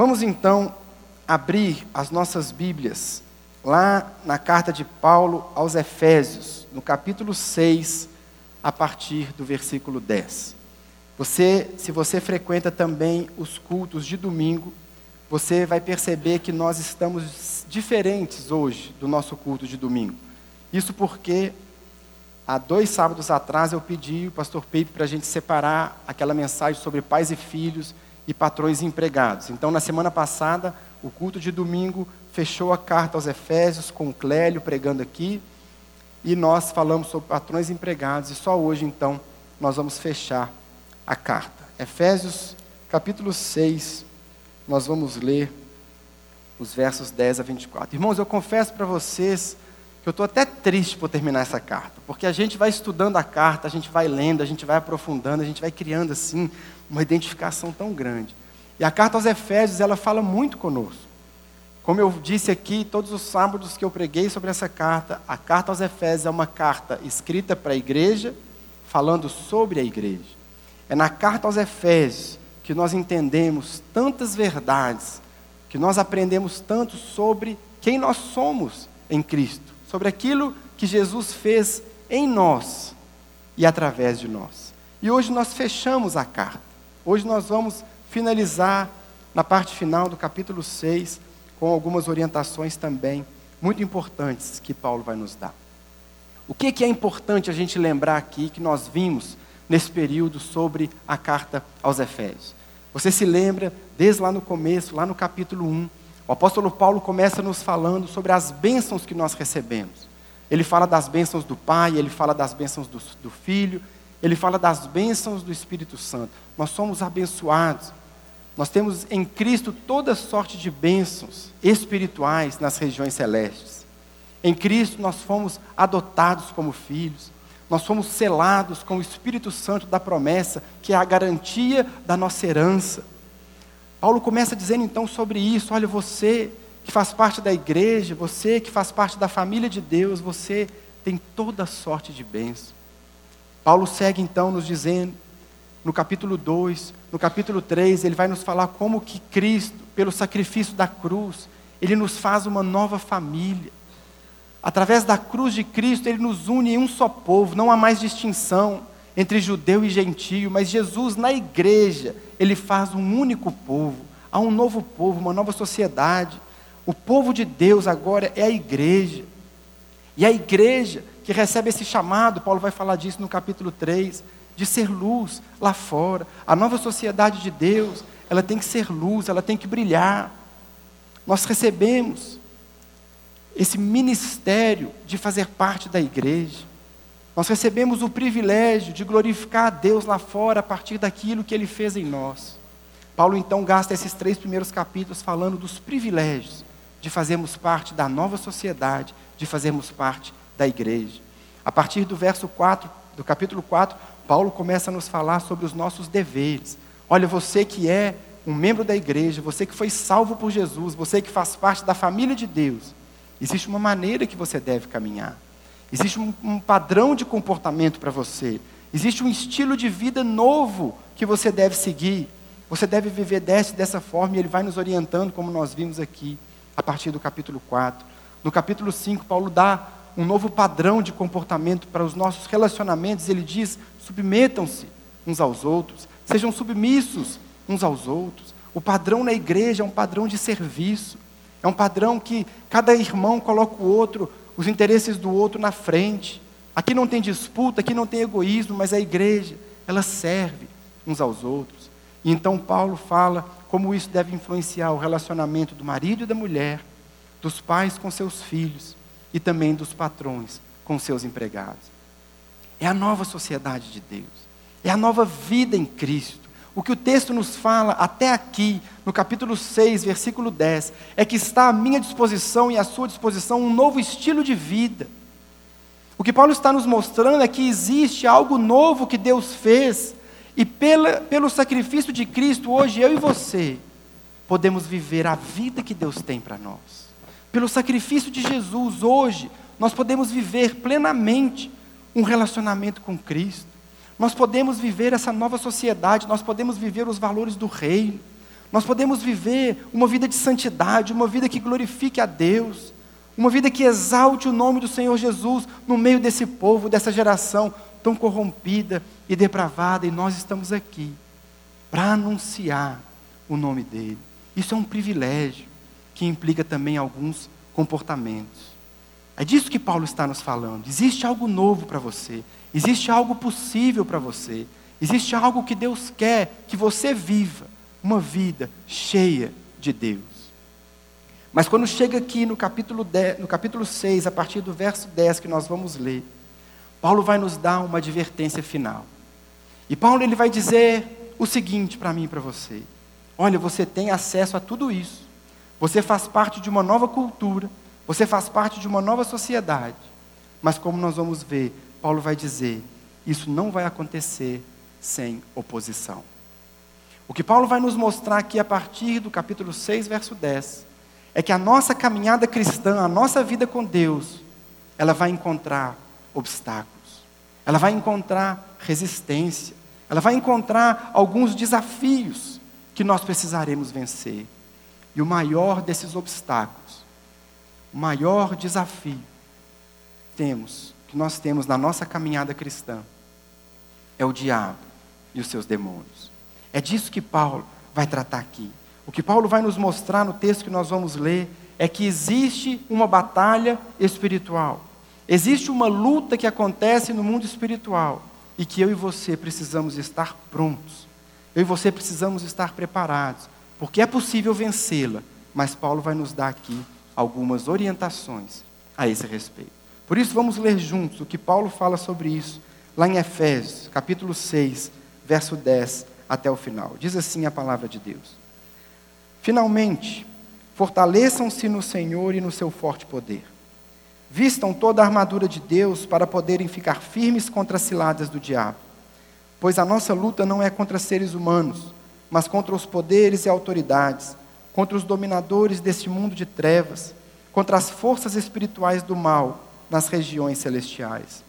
Vamos então abrir as nossas Bíblias lá na carta de Paulo aos Efésios, no capítulo 6, a partir do versículo 10. Você, se você frequenta também os cultos de domingo, você vai perceber que nós estamos diferentes hoje do nosso culto de domingo. Isso porque há dois sábados atrás eu pedi o pastor Pepe para a gente separar aquela mensagem sobre pais e filhos e patrões e empregados. Então, na semana passada, o culto de domingo fechou a carta aos Efésios com o Clélio pregando aqui, e nós falamos sobre patrões e empregados, e só hoje, então, nós vamos fechar a carta. Efésios, capítulo 6, nós vamos ler os versos 10 a 24. Irmãos, eu confesso para vocês que eu estou até triste por terminar essa carta, porque a gente vai estudando a carta, a gente vai lendo, a gente vai aprofundando, a gente vai criando assim uma identificação tão grande. E a carta aos Efésios, ela fala muito conosco. Como eu disse aqui, todos os sábados que eu preguei sobre essa carta, a carta aos Efésios é uma carta escrita para a igreja, falando sobre a igreja. É na carta aos Efésios que nós entendemos tantas verdades, que nós aprendemos tanto sobre quem nós somos em Cristo, sobre aquilo que Jesus fez em nós e através de nós. E hoje nós fechamos a carta. Hoje nós vamos finalizar na parte final do capítulo 6 com algumas orientações também muito importantes que Paulo vai nos dar. O que, que é importante a gente lembrar aqui que nós vimos nesse período sobre a carta aos Efésios? Você se lembra, desde lá no começo, lá no capítulo 1, o apóstolo Paulo começa nos falando sobre as bênçãos que nós recebemos. Ele fala das bênçãos do Pai, ele fala das bênçãos do, do Filho, ele fala das bênçãos do Espírito Santo. Nós somos abençoados. Nós temos em Cristo toda sorte de bênçãos espirituais nas regiões celestes. Em Cristo nós fomos adotados como filhos. Nós fomos selados com o Espírito Santo da promessa, que é a garantia da nossa herança. Paulo começa dizendo então sobre isso: olha, você que faz parte da igreja, você que faz parte da família de Deus, você tem toda sorte de bênção. Paulo segue então nos dizendo, no capítulo 2, no capítulo 3, ele vai nos falar como que Cristo, pelo sacrifício da cruz, ele nos faz uma nova família. Através da cruz de Cristo, ele nos une em um só povo, não há mais distinção entre judeu e gentio, mas Jesus, na igreja, ele faz um único povo, há um novo povo, uma nova sociedade. O povo de Deus agora é a igreja. E a igreja que recebe esse chamado, Paulo vai falar disso no capítulo 3, de ser luz lá fora. A nova sociedade de Deus, ela tem que ser luz, ela tem que brilhar. Nós recebemos esse ministério de fazer parte da igreja. Nós recebemos o privilégio de glorificar a Deus lá fora a partir daquilo que Ele fez em nós. Paulo então gasta esses três primeiros capítulos falando dos privilégios de fazermos parte da nova sociedade, de fazermos parte da igreja. A partir do verso 4, do capítulo 4, Paulo começa a nos falar sobre os nossos deveres. Olha, você que é um membro da igreja, você que foi salvo por Jesus, você que faz parte da família de Deus, existe uma maneira que você deve caminhar. Existe um, um padrão de comportamento para você. Existe um estilo de vida novo que você deve seguir. Você deve viver dessa dessa forma e ele vai nos orientando, como nós vimos aqui, a partir do capítulo 4. No capítulo 5, Paulo dá um novo padrão de comportamento para os nossos relacionamentos. Ele diz: submetam-se uns aos outros, sejam submissos uns aos outros. O padrão na igreja é um padrão de serviço, é um padrão que cada irmão coloca o outro, os interesses do outro na frente. Aqui não tem disputa, aqui não tem egoísmo, mas a igreja, ela serve uns aos outros. E então Paulo fala como isso deve influenciar o relacionamento do marido e da mulher, dos pais com seus filhos, e também dos patrões com seus empregados. É a nova sociedade de Deus, é a nova vida em Cristo. O que o texto nos fala até aqui, no capítulo 6, versículo 10, é que está à minha disposição e à sua disposição um novo estilo de vida. O que Paulo está nos mostrando é que existe algo novo que Deus fez, e pela, pelo sacrifício de Cristo, hoje eu e você podemos viver a vida que Deus tem para nós. Pelo sacrifício de Jesus, hoje, nós podemos viver plenamente um relacionamento com Cristo. Nós podemos viver essa nova sociedade, nós podemos viver os valores do reino. Nós podemos viver uma vida de santidade, uma vida que glorifique a Deus, uma vida que exalte o nome do Senhor Jesus no meio desse povo, dessa geração tão corrompida e depravada, e nós estamos aqui para anunciar o nome dele. Isso é um privilégio que implica também alguns comportamentos. É disso que Paulo está nos falando. Existe algo novo para você, existe algo possível para você, existe algo que Deus quer que você viva, uma vida cheia de Deus. Mas quando chega aqui no capítulo, 10, no capítulo 6, a partir do verso 10 que nós vamos ler, Paulo vai nos dar uma advertência final. E Paulo ele vai dizer o seguinte para mim e para você: Olha, você tem acesso a tudo isso. Você faz parte de uma nova cultura, você faz parte de uma nova sociedade. Mas como nós vamos ver, Paulo vai dizer: isso não vai acontecer sem oposição. O que Paulo vai nos mostrar aqui a partir do capítulo 6, verso 10, é que a nossa caminhada cristã, a nossa vida com Deus, ela vai encontrar obstáculos, ela vai encontrar resistência, ela vai encontrar alguns desafios que nós precisaremos vencer. E o maior desses obstáculos, o maior desafio temos, que nós temos na nossa caminhada cristã, é o diabo e os seus demônios. É disso que Paulo vai tratar aqui. O que Paulo vai nos mostrar no texto que nós vamos ler é que existe uma batalha espiritual. Existe uma luta que acontece no mundo espiritual e que eu e você precisamos estar prontos. Eu e você precisamos estar preparados, porque é possível vencê-la, mas Paulo vai nos dar aqui algumas orientações a esse respeito. Por isso, vamos ler juntos o que Paulo fala sobre isso, lá em Efésios, capítulo 6, verso 10 até o final. Diz assim a palavra de Deus: Finalmente, fortaleçam-se no Senhor e no seu forte poder. Vistam toda a armadura de Deus para poderem ficar firmes contra as ciladas do diabo. Pois a nossa luta não é contra seres humanos, mas contra os poderes e autoridades, contra os dominadores deste mundo de trevas, contra as forças espirituais do mal nas regiões celestiais.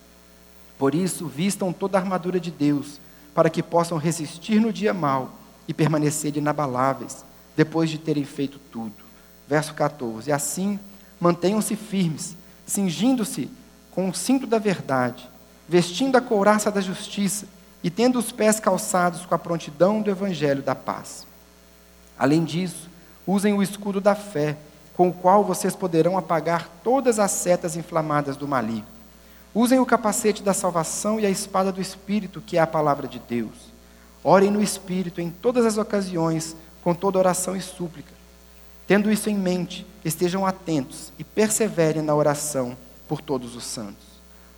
Por isso, vistam toda a armadura de Deus, para que possam resistir no dia mau e permanecer inabaláveis, depois de terem feito tudo. Verso 14: Assim, mantenham-se firmes cingindo-se com o cinto da verdade, vestindo a couraça da justiça e tendo os pés calçados com a prontidão do evangelho da paz. Além disso, usem o escudo da fé, com o qual vocês poderão apagar todas as setas inflamadas do maligno. Usem o capacete da salvação e a espada do Espírito, que é a palavra de Deus. Orem no Espírito em todas as ocasiões, com toda oração e súplica. Tendo isso em mente, estejam atentos e perseverem na oração por todos os santos.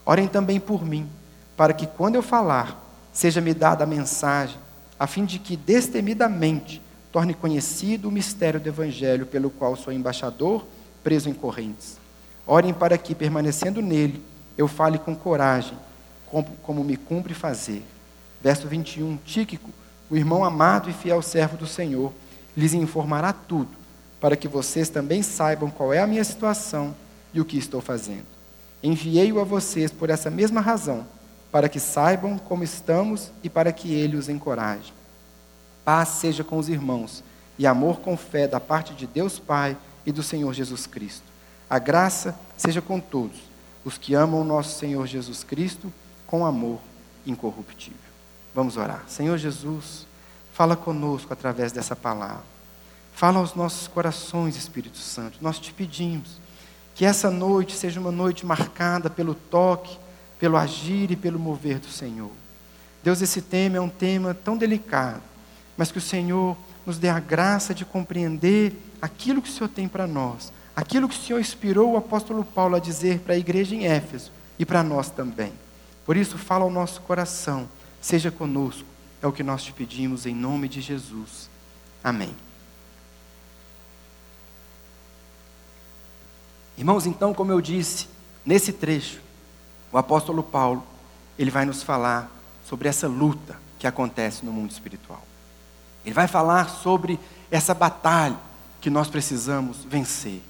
Orem também por mim, para que quando eu falar, seja-me dada a mensagem, a fim de que destemidamente torne conhecido o mistério do Evangelho pelo qual sou embaixador, preso em correntes. Orem para que, permanecendo nele, eu fale com coragem, como, como me cumpre fazer. Verso 21, Tíquico, o irmão amado e fiel servo do Senhor, lhes informará tudo para que vocês também saibam qual é a minha situação e o que estou fazendo. Enviei-o a vocês por essa mesma razão, para que saibam como estamos e para que ele os encoraje. Paz seja com os irmãos e amor com fé da parte de Deus Pai e do Senhor Jesus Cristo. A graça seja com todos os que amam o nosso Senhor Jesus Cristo com amor incorruptível. Vamos orar. Senhor Jesus, fala conosco através dessa palavra. Fala aos nossos corações, Espírito Santo. Nós te pedimos que essa noite seja uma noite marcada pelo toque, pelo agir e pelo mover do Senhor. Deus, esse tema é um tema tão delicado, mas que o Senhor nos dê a graça de compreender aquilo que o Senhor tem para nós, aquilo que o Senhor inspirou o apóstolo Paulo a dizer para a igreja em Éfeso e para nós também. Por isso, fala ao nosso coração, seja conosco, é o que nós te pedimos em nome de Jesus. Amém. Irmãos, então, como eu disse, nesse trecho, o apóstolo Paulo, ele vai nos falar sobre essa luta que acontece no mundo espiritual. Ele vai falar sobre essa batalha que nós precisamos vencer.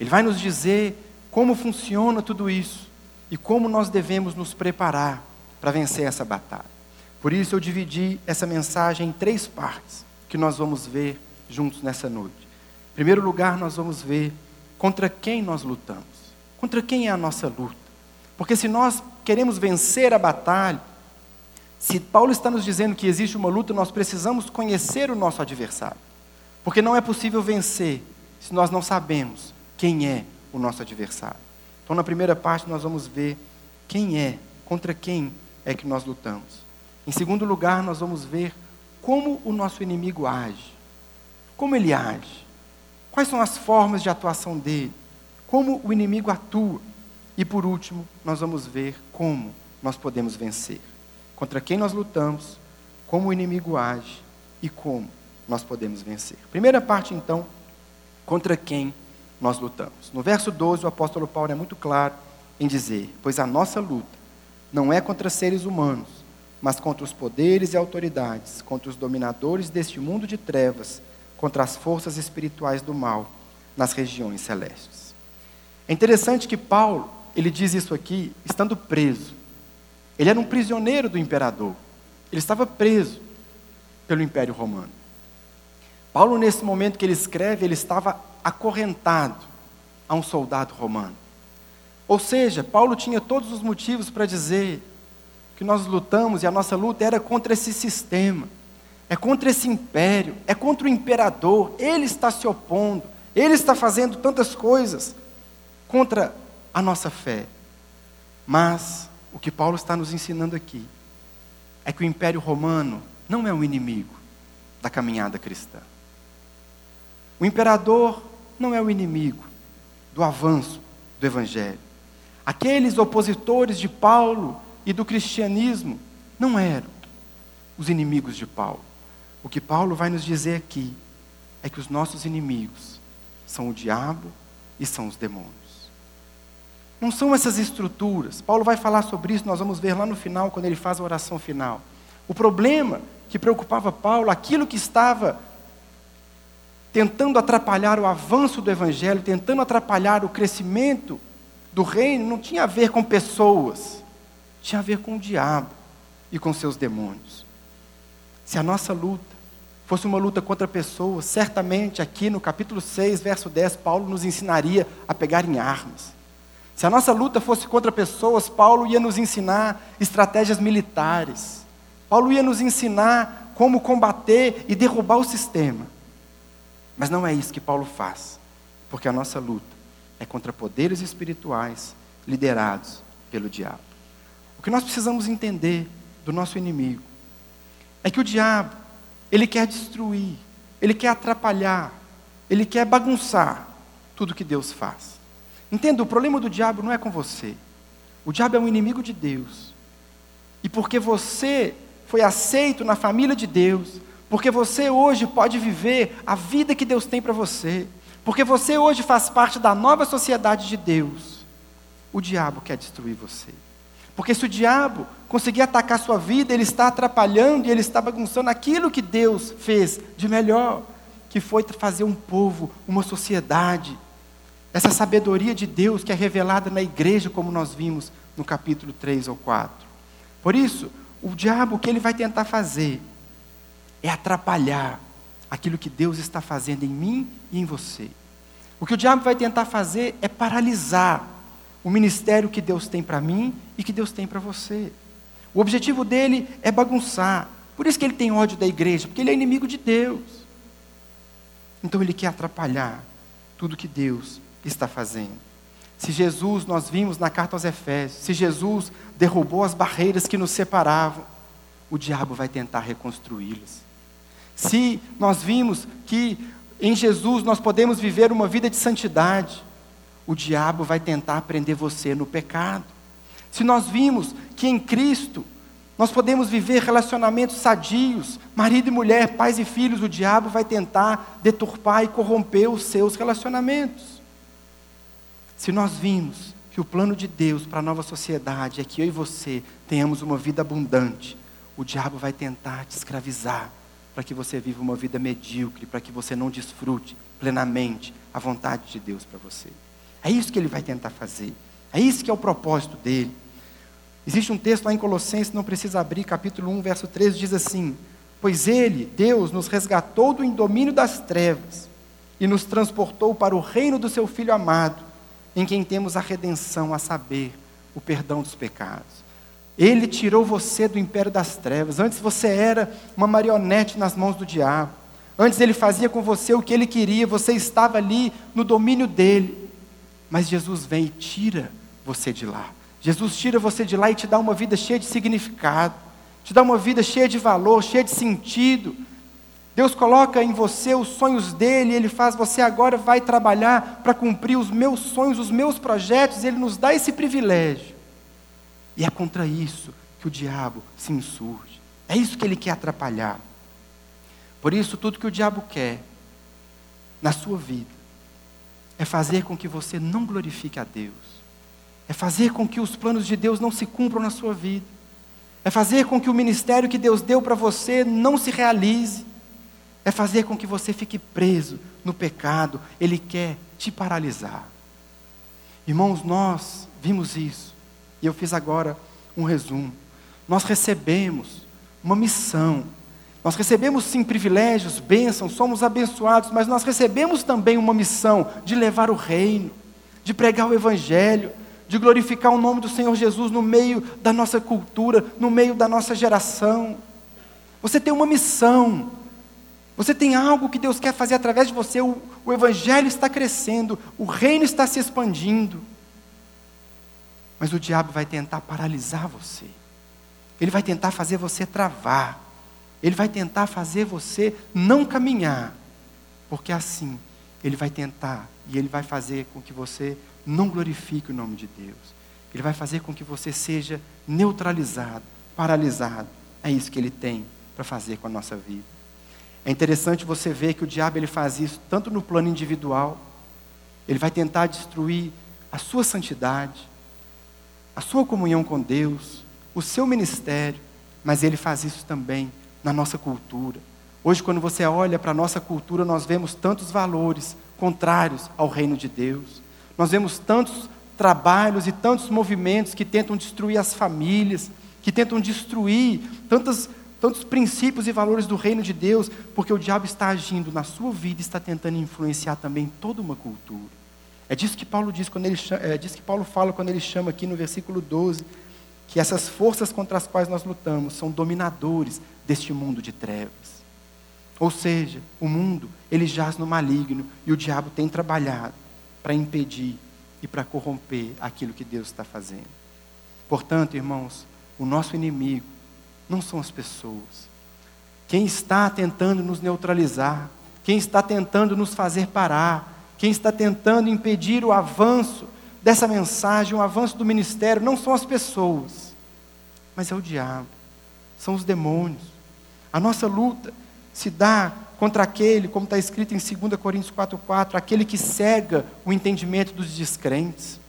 Ele vai nos dizer como funciona tudo isso e como nós devemos nos preparar para vencer essa batalha. Por isso eu dividi essa mensagem em três partes que nós vamos ver juntos nessa noite. Em primeiro lugar, nós vamos ver contra quem nós lutamos. Contra quem é a nossa luta? Porque se nós queremos vencer a batalha, se Paulo está nos dizendo que existe uma luta, nós precisamos conhecer o nosso adversário. Porque não é possível vencer se nós não sabemos quem é o nosso adversário. Então, na primeira parte, nós vamos ver quem é, contra quem é que nós lutamos. Em segundo lugar, nós vamos ver como o nosso inimigo age. Como ele age. Quais são as formas de atuação dele? Como o inimigo atua. E por último, nós vamos ver como nós podemos vencer contra quem nós lutamos, como o inimigo age e como nós podemos vencer. Primeira parte, então, contra quem nós lutamos. No verso 12, o apóstolo Paulo é muito claro em dizer: Pois a nossa luta não é contra seres humanos, mas contra os poderes e autoridades, contra os dominadores deste mundo de trevas, contra as forças espirituais do mal nas regiões celestes. É interessante que Paulo, ele diz isso aqui estando preso. Ele era um prisioneiro do imperador. Ele estava preso pelo Império Romano. Paulo, nesse momento que ele escreve, ele estava acorrentado a um soldado romano. Ou seja, Paulo tinha todos os motivos para dizer que nós lutamos e a nossa luta era contra esse sistema, é contra esse império, é contra o imperador. Ele está se opondo, ele está fazendo tantas coisas contra a nossa fé. Mas o que Paulo está nos ensinando aqui é que o Império Romano não é um inimigo da caminhada cristã. O imperador não é o inimigo do avanço do Evangelho. Aqueles opositores de Paulo e do cristianismo não eram os inimigos de Paulo. O que Paulo vai nos dizer aqui é que os nossos inimigos são o diabo e são os demônios. Não são essas estruturas. Paulo vai falar sobre isso, nós vamos ver lá no final, quando ele faz a oração final. O problema que preocupava Paulo, aquilo que estava tentando atrapalhar o avanço do evangelho, tentando atrapalhar o crescimento do reino, não tinha a ver com pessoas, tinha a ver com o diabo e com seus demônios. Se a nossa luta fosse uma luta contra pessoas, certamente aqui no capítulo 6, verso 10, Paulo nos ensinaria a pegar em armas. Se a nossa luta fosse contra pessoas, Paulo ia nos ensinar estratégias militares. Paulo ia nos ensinar como combater e derrubar o sistema. Mas não é isso que Paulo faz, porque a nossa luta é contra poderes espirituais liderados pelo diabo. O que nós precisamos entender do nosso inimigo é que o diabo, ele quer destruir, ele quer atrapalhar, ele quer bagunçar tudo que Deus faz. Entenda, o problema do diabo não é com você. O diabo é um inimigo de Deus. E porque você foi aceito na família de Deus, porque você hoje pode viver a vida que Deus tem para você, porque você hoje faz parte da nova sociedade de Deus, o diabo quer destruir você. Porque se o diabo conseguir atacar sua vida, ele está atrapalhando e ele está bagunçando aquilo que Deus fez de melhor, que foi fazer um povo, uma sociedade essa sabedoria de Deus que é revelada na igreja, como nós vimos no capítulo 3 ou 4. Por isso, o diabo, o que ele vai tentar fazer é atrapalhar aquilo que Deus está fazendo em mim e em você. O que o diabo vai tentar fazer é paralisar o ministério que Deus tem para mim e que Deus tem para você. O objetivo dele é bagunçar. Por isso que ele tem ódio da igreja, porque ele é inimigo de Deus. Então ele quer atrapalhar tudo que Deus está fazendo. Se Jesus, nós vimos na carta aos Efésios, se Jesus derrubou as barreiras que nos separavam, o diabo vai tentar reconstruí-las. Se nós vimos que em Jesus nós podemos viver uma vida de santidade, o diabo vai tentar prender você no pecado. Se nós vimos que em Cristo nós podemos viver relacionamentos sadios, marido e mulher, pais e filhos, o diabo vai tentar deturpar e corromper os seus relacionamentos. Se nós vimos que o plano de Deus para a nova sociedade é que eu e você tenhamos uma vida abundante, o diabo vai tentar te escravizar para que você viva uma vida medíocre, para que você não desfrute plenamente a vontade de Deus para você. É isso que ele vai tentar fazer. É isso que é o propósito dele. Existe um texto lá em Colossenses, não precisa abrir, capítulo 1, verso 13, diz assim: Pois Ele, Deus, nos resgatou do domínio das trevas e nos transportou para o reino do Seu Filho amado, em quem temos a redenção, a saber, o perdão dos pecados. Ele tirou você do império das trevas. Antes você era uma marionete nas mãos do diabo. Antes ele fazia com você o que ele queria, você estava ali no domínio dele. Mas Jesus vem e tira você de lá. Jesus tira você de lá e te dá uma vida cheia de significado te dá uma vida cheia de valor, cheia de sentido. Deus coloca em você os sonhos dele, ele faz você agora vai trabalhar para cumprir os meus sonhos, os meus projetos, ele nos dá esse privilégio. E é contra isso que o diabo se insurge. É isso que ele quer atrapalhar. Por isso, tudo que o diabo quer na sua vida é fazer com que você não glorifique a Deus, é fazer com que os planos de Deus não se cumpram na sua vida é fazer com que o ministério que Deus deu para você não se realize, é fazer com que você fique preso no pecado, Ele quer te paralisar. Irmãos, nós vimos isso, e eu fiz agora um resumo. Nós recebemos uma missão, nós recebemos sim privilégios, bênçãos, somos abençoados, mas nós recebemos também uma missão de levar o reino, de pregar o Evangelho, de glorificar o nome do Senhor Jesus no meio da nossa cultura, no meio da nossa geração. Você tem uma missão, você tem algo que Deus quer fazer através de você. O, o Evangelho está crescendo, o reino está se expandindo. Mas o diabo vai tentar paralisar você, ele vai tentar fazer você travar, ele vai tentar fazer você não caminhar, porque assim ele vai tentar e ele vai fazer com que você não glorifique o nome de Deus. Ele vai fazer com que você seja neutralizado, paralisado. É isso que ele tem para fazer com a nossa vida. É interessante você ver que o diabo ele faz isso tanto no plano individual, ele vai tentar destruir a sua santidade, a sua comunhão com Deus, o seu ministério, mas ele faz isso também na nossa cultura. Hoje, quando você olha para a nossa cultura, nós vemos tantos valores contrários ao reino de Deus. Nós vemos tantos trabalhos e tantos movimentos que tentam destruir as famílias, que tentam destruir tantos, tantos princípios e valores do reino de Deus, porque o diabo está agindo na sua vida e está tentando influenciar também toda uma cultura. É disso que Paulo diz quando ele é disso que Paulo fala quando ele chama aqui no versículo 12 que essas forças contra as quais nós lutamos são dominadores deste mundo de trevas. Ou seja, o mundo, ele jaz no maligno e o diabo tem trabalhado para impedir e para corromper aquilo que Deus está fazendo. Portanto, irmãos, o nosso inimigo não são as pessoas. Quem está tentando nos neutralizar, quem está tentando nos fazer parar, quem está tentando impedir o avanço dessa mensagem, o avanço do ministério, não são as pessoas, mas é o diabo, são os demônios. A nossa luta se dá contra aquele, como está escrito em 2 Coríntios 4,4, aquele que cega o entendimento dos descrentes.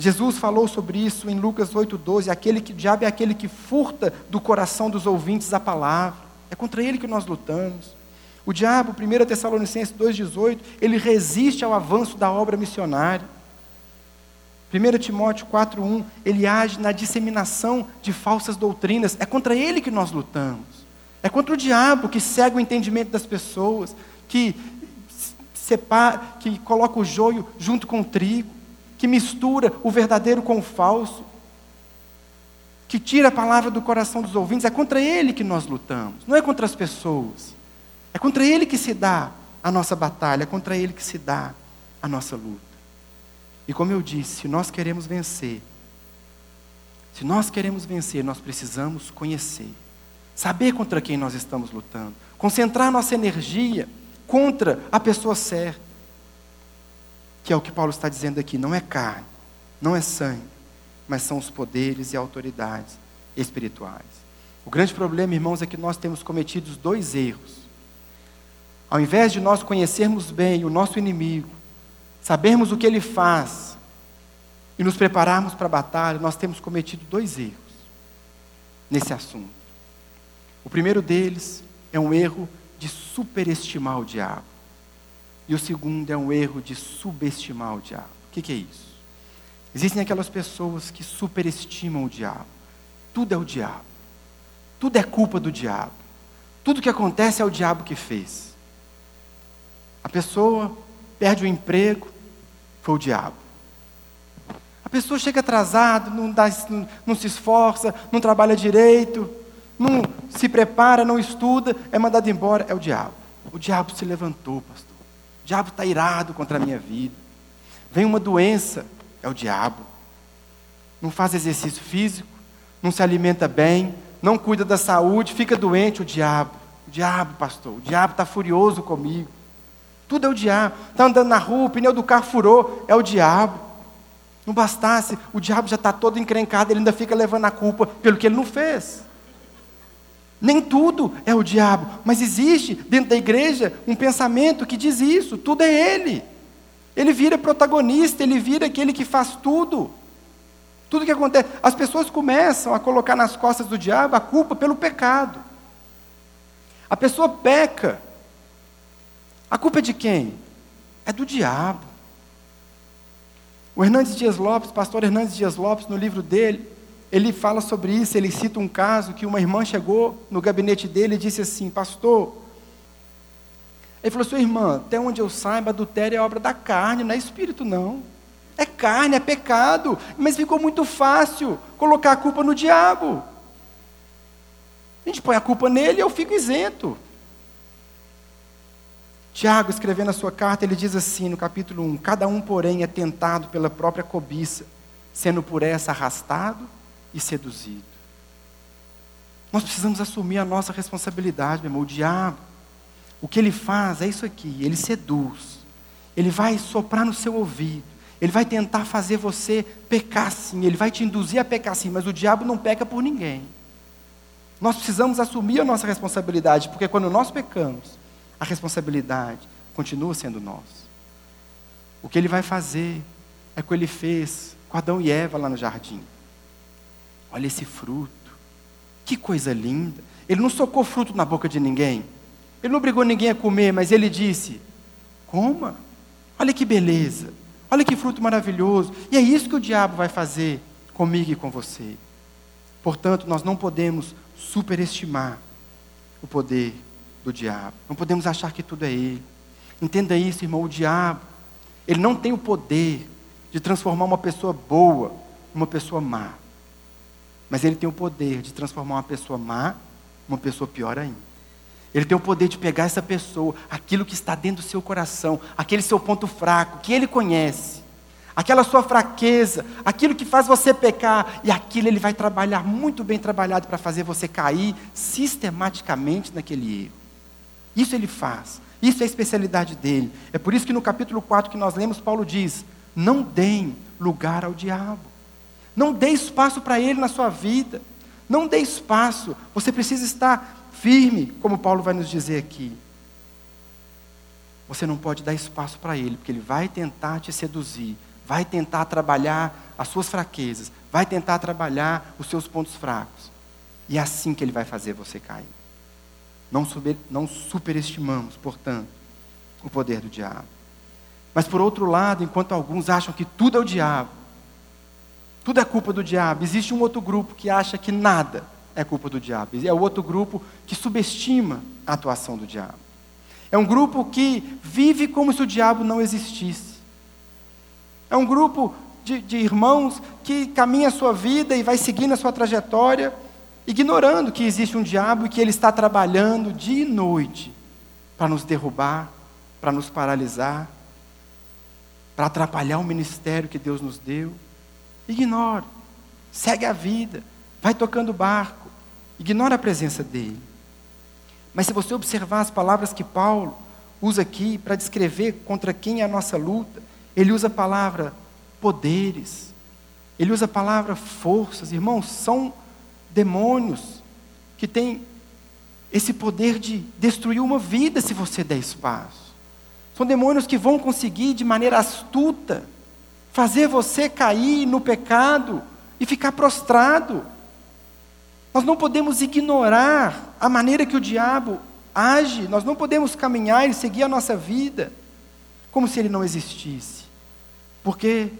Jesus falou sobre isso em Lucas 8,12, aquele que o diabo é aquele que furta do coração dos ouvintes a palavra. É contra ele que nós lutamos. O diabo, 1 Tessalonicenses 2,18, ele resiste ao avanço da obra missionária. 1 Timóteo 4,1, ele age na disseminação de falsas doutrinas. É contra ele que nós lutamos. É contra o diabo que cega o entendimento das pessoas, que separa, que coloca o joio junto com o trigo, que mistura o verdadeiro com o falso, que tira a palavra do coração dos ouvintes. É contra ele que nós lutamos, não é contra as pessoas. É contra ele que se dá a nossa batalha, é contra ele que se dá a nossa luta. E como eu disse, se nós queremos vencer, se nós queremos vencer, nós precisamos conhecer saber contra quem nós estamos lutando, concentrar nossa energia contra a pessoa certa, que é o que Paulo está dizendo aqui: não é carne, não é sangue, mas são os poderes e autoridades espirituais. O grande problema, irmãos, é que nós temos cometido dois erros. Ao invés de nós conhecermos bem o nosso inimigo, sabermos o que ele faz e nos prepararmos para a batalha, nós temos cometido dois erros nesse assunto. O primeiro deles é um erro de superestimar o diabo. E o segundo é um erro de subestimar o diabo. O que, que é isso? Existem aquelas pessoas que superestimam o diabo. Tudo é o diabo. Tudo é culpa do diabo. Tudo que acontece é o diabo que fez. A pessoa perde o emprego, foi o diabo. A pessoa chega atrasada, não, dá, não, não se esforça, não trabalha direito, não se prepara, não estuda, é mandado embora, é o diabo. O diabo se levantou, pastor. Diabo está irado contra a minha vida. Vem uma doença, é o diabo. Não faz exercício físico, não se alimenta bem, não cuida da saúde, fica doente, o diabo. O diabo, pastor, o diabo está furioso comigo. Tudo é o diabo. Está andando na rua, o pneu do carro furou, é o diabo. Não bastasse, o diabo já está todo encrencado, ele ainda fica levando a culpa pelo que ele não fez. Nem tudo é o diabo, mas existe dentro da igreja um pensamento que diz isso: tudo é ele. Ele vira protagonista, ele vira aquele que faz tudo. Tudo que acontece. As pessoas começam a colocar nas costas do diabo a culpa pelo pecado. A pessoa peca. A culpa é de quem? É do diabo. O Hernandes Dias Lopes, pastor Hernandes Dias Lopes, no livro dele, ele fala sobre isso, ele cita um caso que uma irmã chegou no gabinete dele e disse assim: Pastor, ele falou: Sua irmã, até onde eu saiba, adultério é obra da carne, não é espírito, não. É carne, é pecado. Mas ficou muito fácil colocar a culpa no diabo. A gente põe a culpa nele e eu fico isento. Tiago, escrevendo a sua carta, ele diz assim no capítulo 1: Cada um, porém, é tentado pela própria cobiça, sendo por essa arrastado e seduzido. Nós precisamos assumir a nossa responsabilidade, meu irmão. O diabo, o que ele faz é isso aqui: ele seduz, ele vai soprar no seu ouvido, ele vai tentar fazer você pecar sim, ele vai te induzir a pecar sim, mas o diabo não peca por ninguém. Nós precisamos assumir a nossa responsabilidade, porque quando nós pecamos, a responsabilidade continua sendo nossa. O que ele vai fazer é o que ele fez com Adão e Eva lá no jardim. Olha esse fruto, que coisa linda. Ele não socou fruto na boca de ninguém, ele não obrigou ninguém a comer, mas ele disse: coma, olha que beleza. Olha que fruto maravilhoso. E é isso que o diabo vai fazer comigo e com você. Portanto, nós não podemos superestimar o poder do diabo. Não podemos achar que tudo é ele. Entenda isso, irmão. O diabo, ele não tem o poder de transformar uma pessoa boa numa pessoa má. Mas ele tem o poder de transformar uma pessoa má numa pessoa pior ainda. Ele tem o poder de pegar essa pessoa, aquilo que está dentro do seu coração, aquele seu ponto fraco, que ele conhece, aquela sua fraqueza, aquilo que faz você pecar, e aquilo ele vai trabalhar muito bem trabalhado para fazer você cair sistematicamente naquele erro. Isso ele faz, isso é a especialidade dele. É por isso que no capítulo 4 que nós lemos, Paulo diz: não deem lugar ao diabo, não dê espaço para ele na sua vida, não dê espaço, você precisa estar firme, como Paulo vai nos dizer aqui. Você não pode dar espaço para ele, porque ele vai tentar te seduzir, vai tentar trabalhar as suas fraquezas, vai tentar trabalhar os seus pontos fracos. E é assim que ele vai fazer você cair. Não, super, não superestimamos, portanto, o poder do diabo. Mas por outro lado, enquanto alguns acham que tudo é o diabo, tudo é culpa do diabo, existe um outro grupo que acha que nada é culpa do diabo. É o outro grupo que subestima a atuação do diabo. É um grupo que vive como se o diabo não existisse. É um grupo de, de irmãos que caminha a sua vida e vai seguindo a sua trajetória, ignorando que existe um diabo e que ele está trabalhando dia e noite para nos derrubar, para nos paralisar, para atrapalhar o ministério que Deus nos deu. Ignore, segue a vida, vai tocando barco, ignora a presença dele. Mas se você observar as palavras que Paulo usa aqui para descrever contra quem é a nossa luta, ele usa a palavra poderes, ele usa a palavra forças, irmãos, são demônios que têm esse poder de destruir uma vida se você der espaço. São demônios que vão conseguir, de maneira astuta, fazer você cair no pecado e ficar prostrado. Nós não podemos ignorar a maneira que o diabo age, nós não podemos caminhar e seguir a nossa vida como se ele não existisse. Porque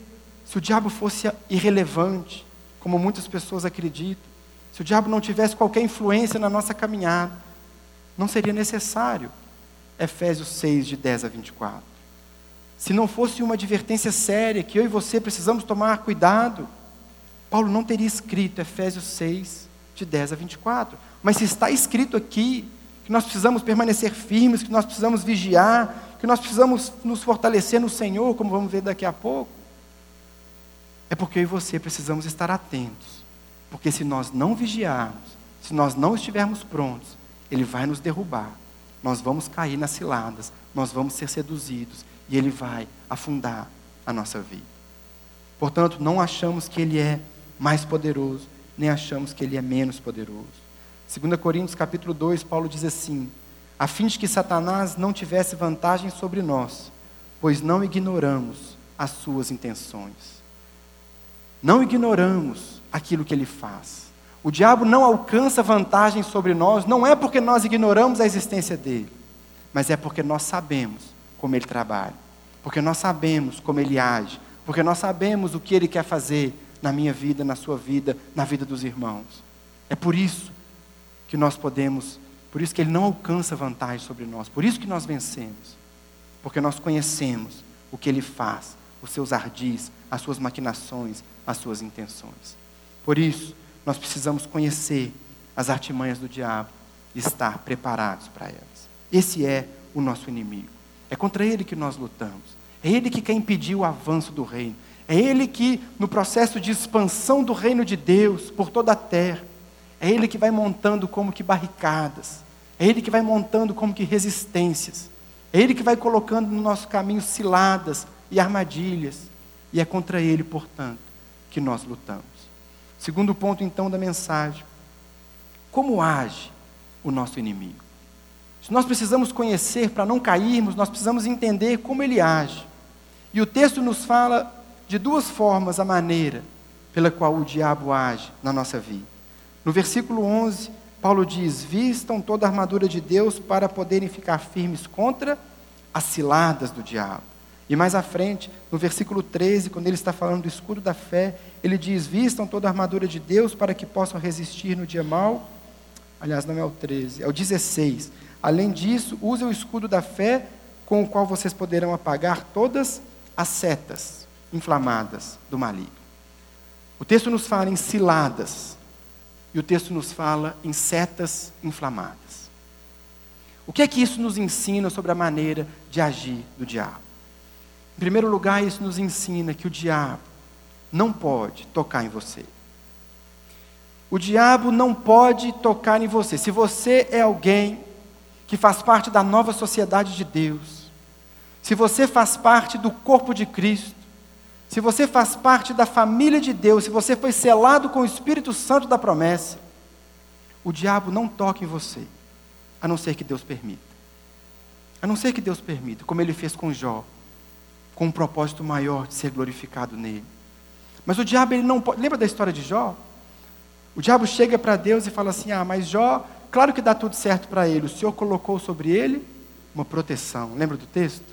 se o diabo fosse irrelevante, como muitas pessoas acreditam, se o diabo não tivesse qualquer influência na nossa caminhada, não seria necessário Efésios 6, de 10 a 24. Se não fosse uma advertência séria, que eu e você precisamos tomar cuidado, Paulo não teria escrito Efésios 6, de 10 a 24. Mas se está escrito aqui que nós precisamos permanecer firmes, que nós precisamos vigiar, que nós precisamos nos fortalecer no Senhor, como vamos ver daqui a pouco, é porque eu e você precisamos estar atentos. Porque se nós não vigiarmos, se nós não estivermos prontos, Ele vai nos derrubar. Nós vamos cair nas ciladas, nós vamos ser seduzidos e Ele vai afundar a nossa vida. Portanto, não achamos que Ele é mais poderoso, nem achamos que Ele é menos poderoso. 2 Coríntios capítulo 2, Paulo diz assim: a fim de que Satanás não tivesse vantagem sobre nós, pois não ignoramos as suas intenções. Não ignoramos aquilo que ele faz. O diabo não alcança vantagem sobre nós, não é porque nós ignoramos a existência dele, mas é porque nós sabemos como ele trabalha, porque nós sabemos como ele age, porque nós sabemos o que ele quer fazer na minha vida, na sua vida, na vida dos irmãos. É por isso que nós podemos, por isso que ele não alcança vantagem sobre nós, por isso que nós vencemos, porque nós conhecemos o que ele faz, os seus ardis, as suas maquinações, as suas intenções. Por isso, nós precisamos conhecer as artimanhas do diabo e estar preparados para elas. Esse é o nosso inimigo. É contra ele que nós lutamos. É ele que quer impedir o avanço do reino. É ele que, no processo de expansão do reino de Deus por toda a terra, é ele que vai montando como que barricadas. É ele que vai montando como que resistências. É ele que vai colocando no nosso caminho ciladas e armadilhas. E é contra ele, portanto, que nós lutamos. Segundo ponto, então, da mensagem: como age o nosso inimigo? Se nós precisamos conhecer para não cairmos, nós precisamos entender como ele age. E o texto nos fala de duas formas a maneira pela qual o diabo age na nossa vida. No versículo 11, Paulo diz: Vistam toda a armadura de Deus para poderem ficar firmes contra as ciladas do diabo. E mais à frente, no versículo 13, quando ele está falando do escudo da fé, ele diz: Vistam toda a armadura de Deus para que possam resistir no dia mal. Aliás, não é o 13, é o 16. Além disso, use o escudo da fé, com o qual vocês poderão apagar todas as setas inflamadas do maligno. O texto nos fala em ciladas, e o texto nos fala em setas inflamadas. O que é que isso nos ensina sobre a maneira de agir do diabo? Em primeiro lugar, isso nos ensina que o diabo não pode tocar em você. O diabo não pode tocar em você. Se você é alguém que faz parte da nova sociedade de Deus, se você faz parte do corpo de Cristo, se você faz parte da família de Deus, se você foi selado com o Espírito Santo da promessa, o diabo não toca em você, a não ser que Deus permita. A não ser que Deus permita, como ele fez com Jó com um propósito maior de ser glorificado nele. Mas o diabo, ele não pode. Lembra da história de Jó? O diabo chega para Deus e fala assim: Ah, mas Jó, claro que dá tudo certo para ele. O Senhor colocou sobre ele uma proteção. Lembra do texto?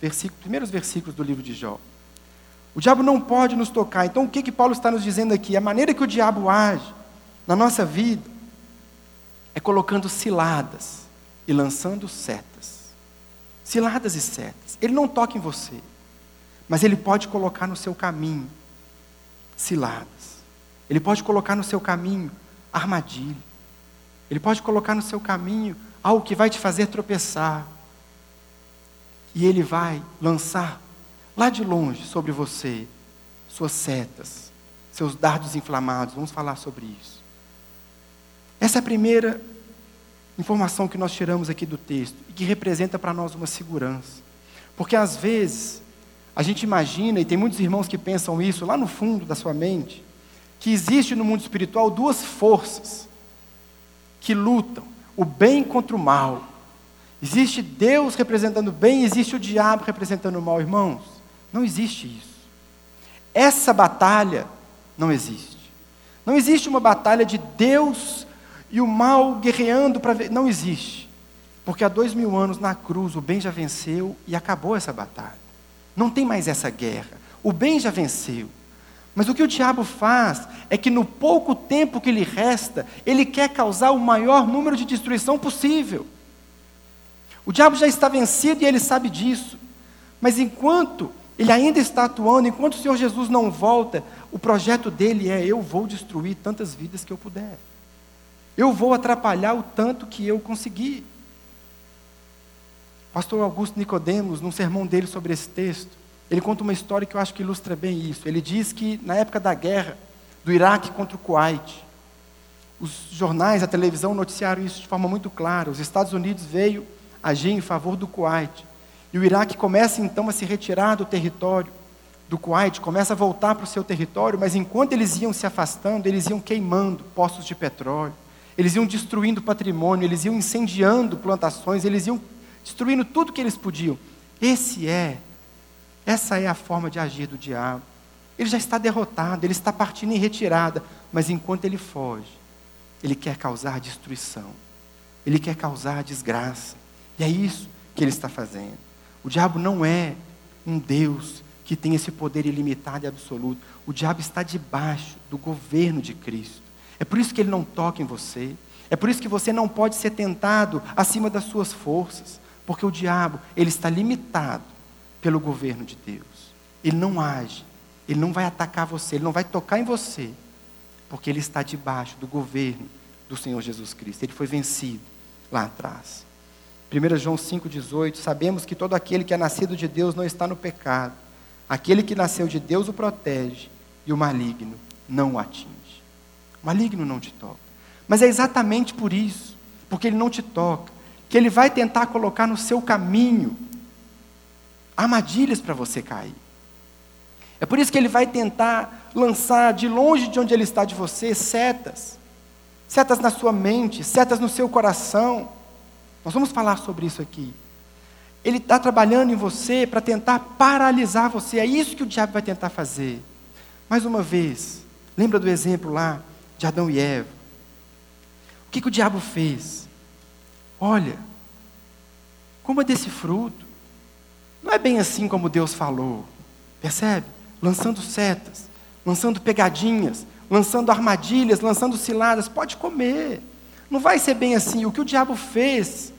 Versículo, primeiros versículos do livro de Jó. O diabo não pode nos tocar. Então, o que, que Paulo está nos dizendo aqui? A maneira que o diabo age na nossa vida é colocando ciladas e lançando setas. Ciladas e setas. Ele não toca em você. Mas Ele pode colocar no seu caminho ciladas. Ele pode colocar no seu caminho armadilha. Ele pode colocar no seu caminho algo que vai te fazer tropeçar. E Ele vai lançar lá de longe sobre você suas setas, seus dardos inflamados. Vamos falar sobre isso. Essa é a primeira informação que nós tiramos aqui do texto e que representa para nós uma segurança. Porque às vezes a gente imagina, e tem muitos irmãos que pensam isso lá no fundo da sua mente, que existe no mundo espiritual duas forças que lutam, o bem contra o mal. Existe Deus representando o bem, existe o diabo representando o mal, irmãos. Não existe isso. Essa batalha não existe. Não existe uma batalha de Deus e o mal guerreando para ver. Não existe. Porque há dois mil anos na cruz o bem já venceu e acabou essa batalha. Não tem mais essa guerra. O bem já venceu. Mas o que o diabo faz é que no pouco tempo que lhe resta, ele quer causar o maior número de destruição possível. O diabo já está vencido e ele sabe disso. Mas enquanto ele ainda está atuando, enquanto o Senhor Jesus não volta, o projeto dele é: eu vou destruir tantas vidas que eu puder. Eu vou atrapalhar o tanto que eu conseguir. Pastor Augusto Nicodemos, num sermão dele sobre esse texto, ele conta uma história que eu acho que ilustra bem isso. Ele diz que na época da guerra do Iraque contra o Kuwait, os jornais, a televisão noticiaram isso de forma muito clara. Os Estados Unidos veio agir em favor do Kuwait. E o Iraque começa então a se retirar do território do Kuwait, começa a voltar para o seu território, mas enquanto eles iam se afastando, eles iam queimando postos de petróleo, eles iam destruindo patrimônio, eles iam incendiando plantações, eles iam destruindo tudo que eles podiam. Esse é, essa é a forma de agir do diabo. Ele já está derrotado, ele está partindo em retirada, mas enquanto ele foge, ele quer causar destruição, ele quer causar desgraça. E é isso que ele está fazendo. O diabo não é um Deus que tem esse poder ilimitado e absoluto. O diabo está debaixo do governo de Cristo. É por isso que ele não toca em você. É por isso que você não pode ser tentado acima das suas forças, porque o diabo, ele está limitado pelo governo de Deus. Ele não age, ele não vai atacar você, ele não vai tocar em você, porque ele está debaixo do governo do Senhor Jesus Cristo. Ele foi vencido lá atrás. 1 João 5,18: Sabemos que todo aquele que é nascido de Deus não está no pecado. Aquele que nasceu de Deus o protege e o maligno não o atinge. O maligno não te toca. Mas é exatamente por isso, porque ele não te toca, que ele vai tentar colocar no seu caminho armadilhas para você cair. É por isso que ele vai tentar lançar de longe de onde ele está de você setas. Setas na sua mente, setas no seu coração nós vamos falar sobre isso aqui. Ele está trabalhando em você para tentar paralisar você. É isso que o diabo vai tentar fazer. Mais uma vez, lembra do exemplo lá de Adão e Eva? O que, que o diabo fez? Olha, coma desse fruto. Não é bem assim como Deus falou. Percebe? Lançando setas, lançando pegadinhas, lançando armadilhas, lançando ciladas. Pode comer. Não vai ser bem assim. O que o diabo fez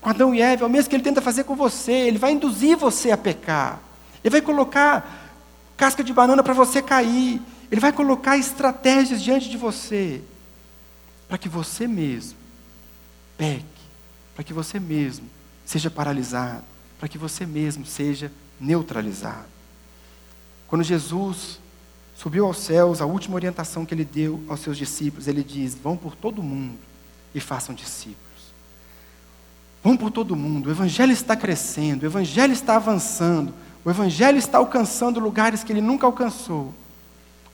com Adão e Eva, é o mesmo que ele tenta fazer com você. Ele vai induzir você a pecar. Ele vai colocar casca de banana para você cair. Ele vai colocar estratégias diante de você para que você mesmo peque, para que você mesmo seja paralisado, para que você mesmo seja neutralizado. Quando Jesus subiu aos céus, a última orientação que ele deu aos seus discípulos, ele diz: Vão por todo mundo e façam discípulos. Vão por todo mundo. O Evangelho está crescendo, o Evangelho está avançando, o Evangelho está alcançando lugares que ele nunca alcançou.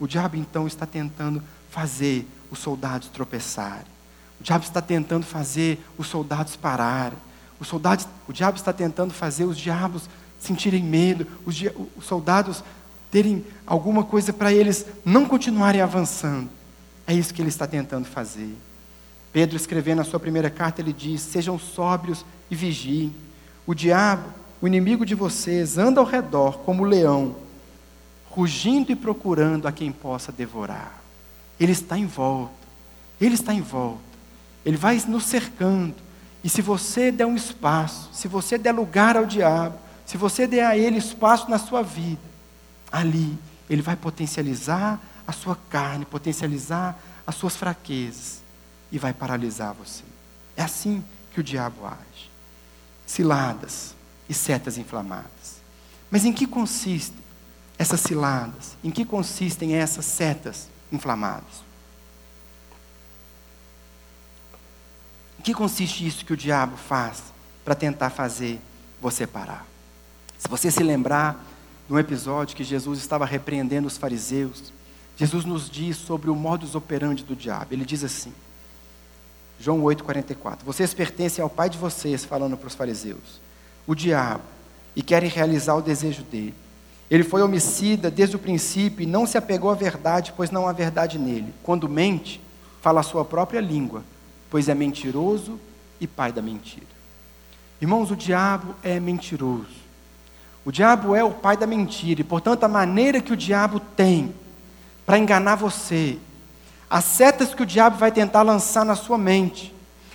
O diabo então está tentando fazer os soldados tropeçarem. O diabo está tentando fazer os soldados pararem. Os soldados, o diabo está tentando fazer os diabos sentirem medo, os, os soldados terem alguma coisa para eles não continuarem avançando. É isso que ele está tentando fazer. Pedro, escrevendo a sua primeira carta, ele diz: Sejam sóbrios e vigiem. O diabo, o inimigo de vocês, anda ao redor como leão, rugindo e procurando a quem possa devorar. Ele está em volta, ele está em volta, ele vai nos cercando. E se você der um espaço, se você der lugar ao diabo, se você der a ele espaço na sua vida, ali ele vai potencializar a sua carne, potencializar as suas fraquezas e vai paralisar você. É assim que o diabo age. Ciladas e setas inflamadas. Mas em que consistem essas ciladas? Em que consistem essas setas inflamadas? Em que consiste isso que o diabo faz para tentar fazer você parar? Se você se lembrar de um episódio que Jesus estava repreendendo os fariseus, Jesus nos diz sobre o modus operandi do diabo. Ele diz assim: João 8,44. Vocês pertencem ao pai de vocês, falando para os fariseus, o diabo, e querem realizar o desejo dele. Ele foi homicida desde o princípio e não se apegou à verdade, pois não há verdade nele. Quando mente, fala a sua própria língua, pois é mentiroso e pai da mentira. Irmãos, o diabo é mentiroso. O diabo é o pai da mentira, e portanto a maneira que o diabo tem para enganar você as setas que o diabo vai tentar lançar na sua mente,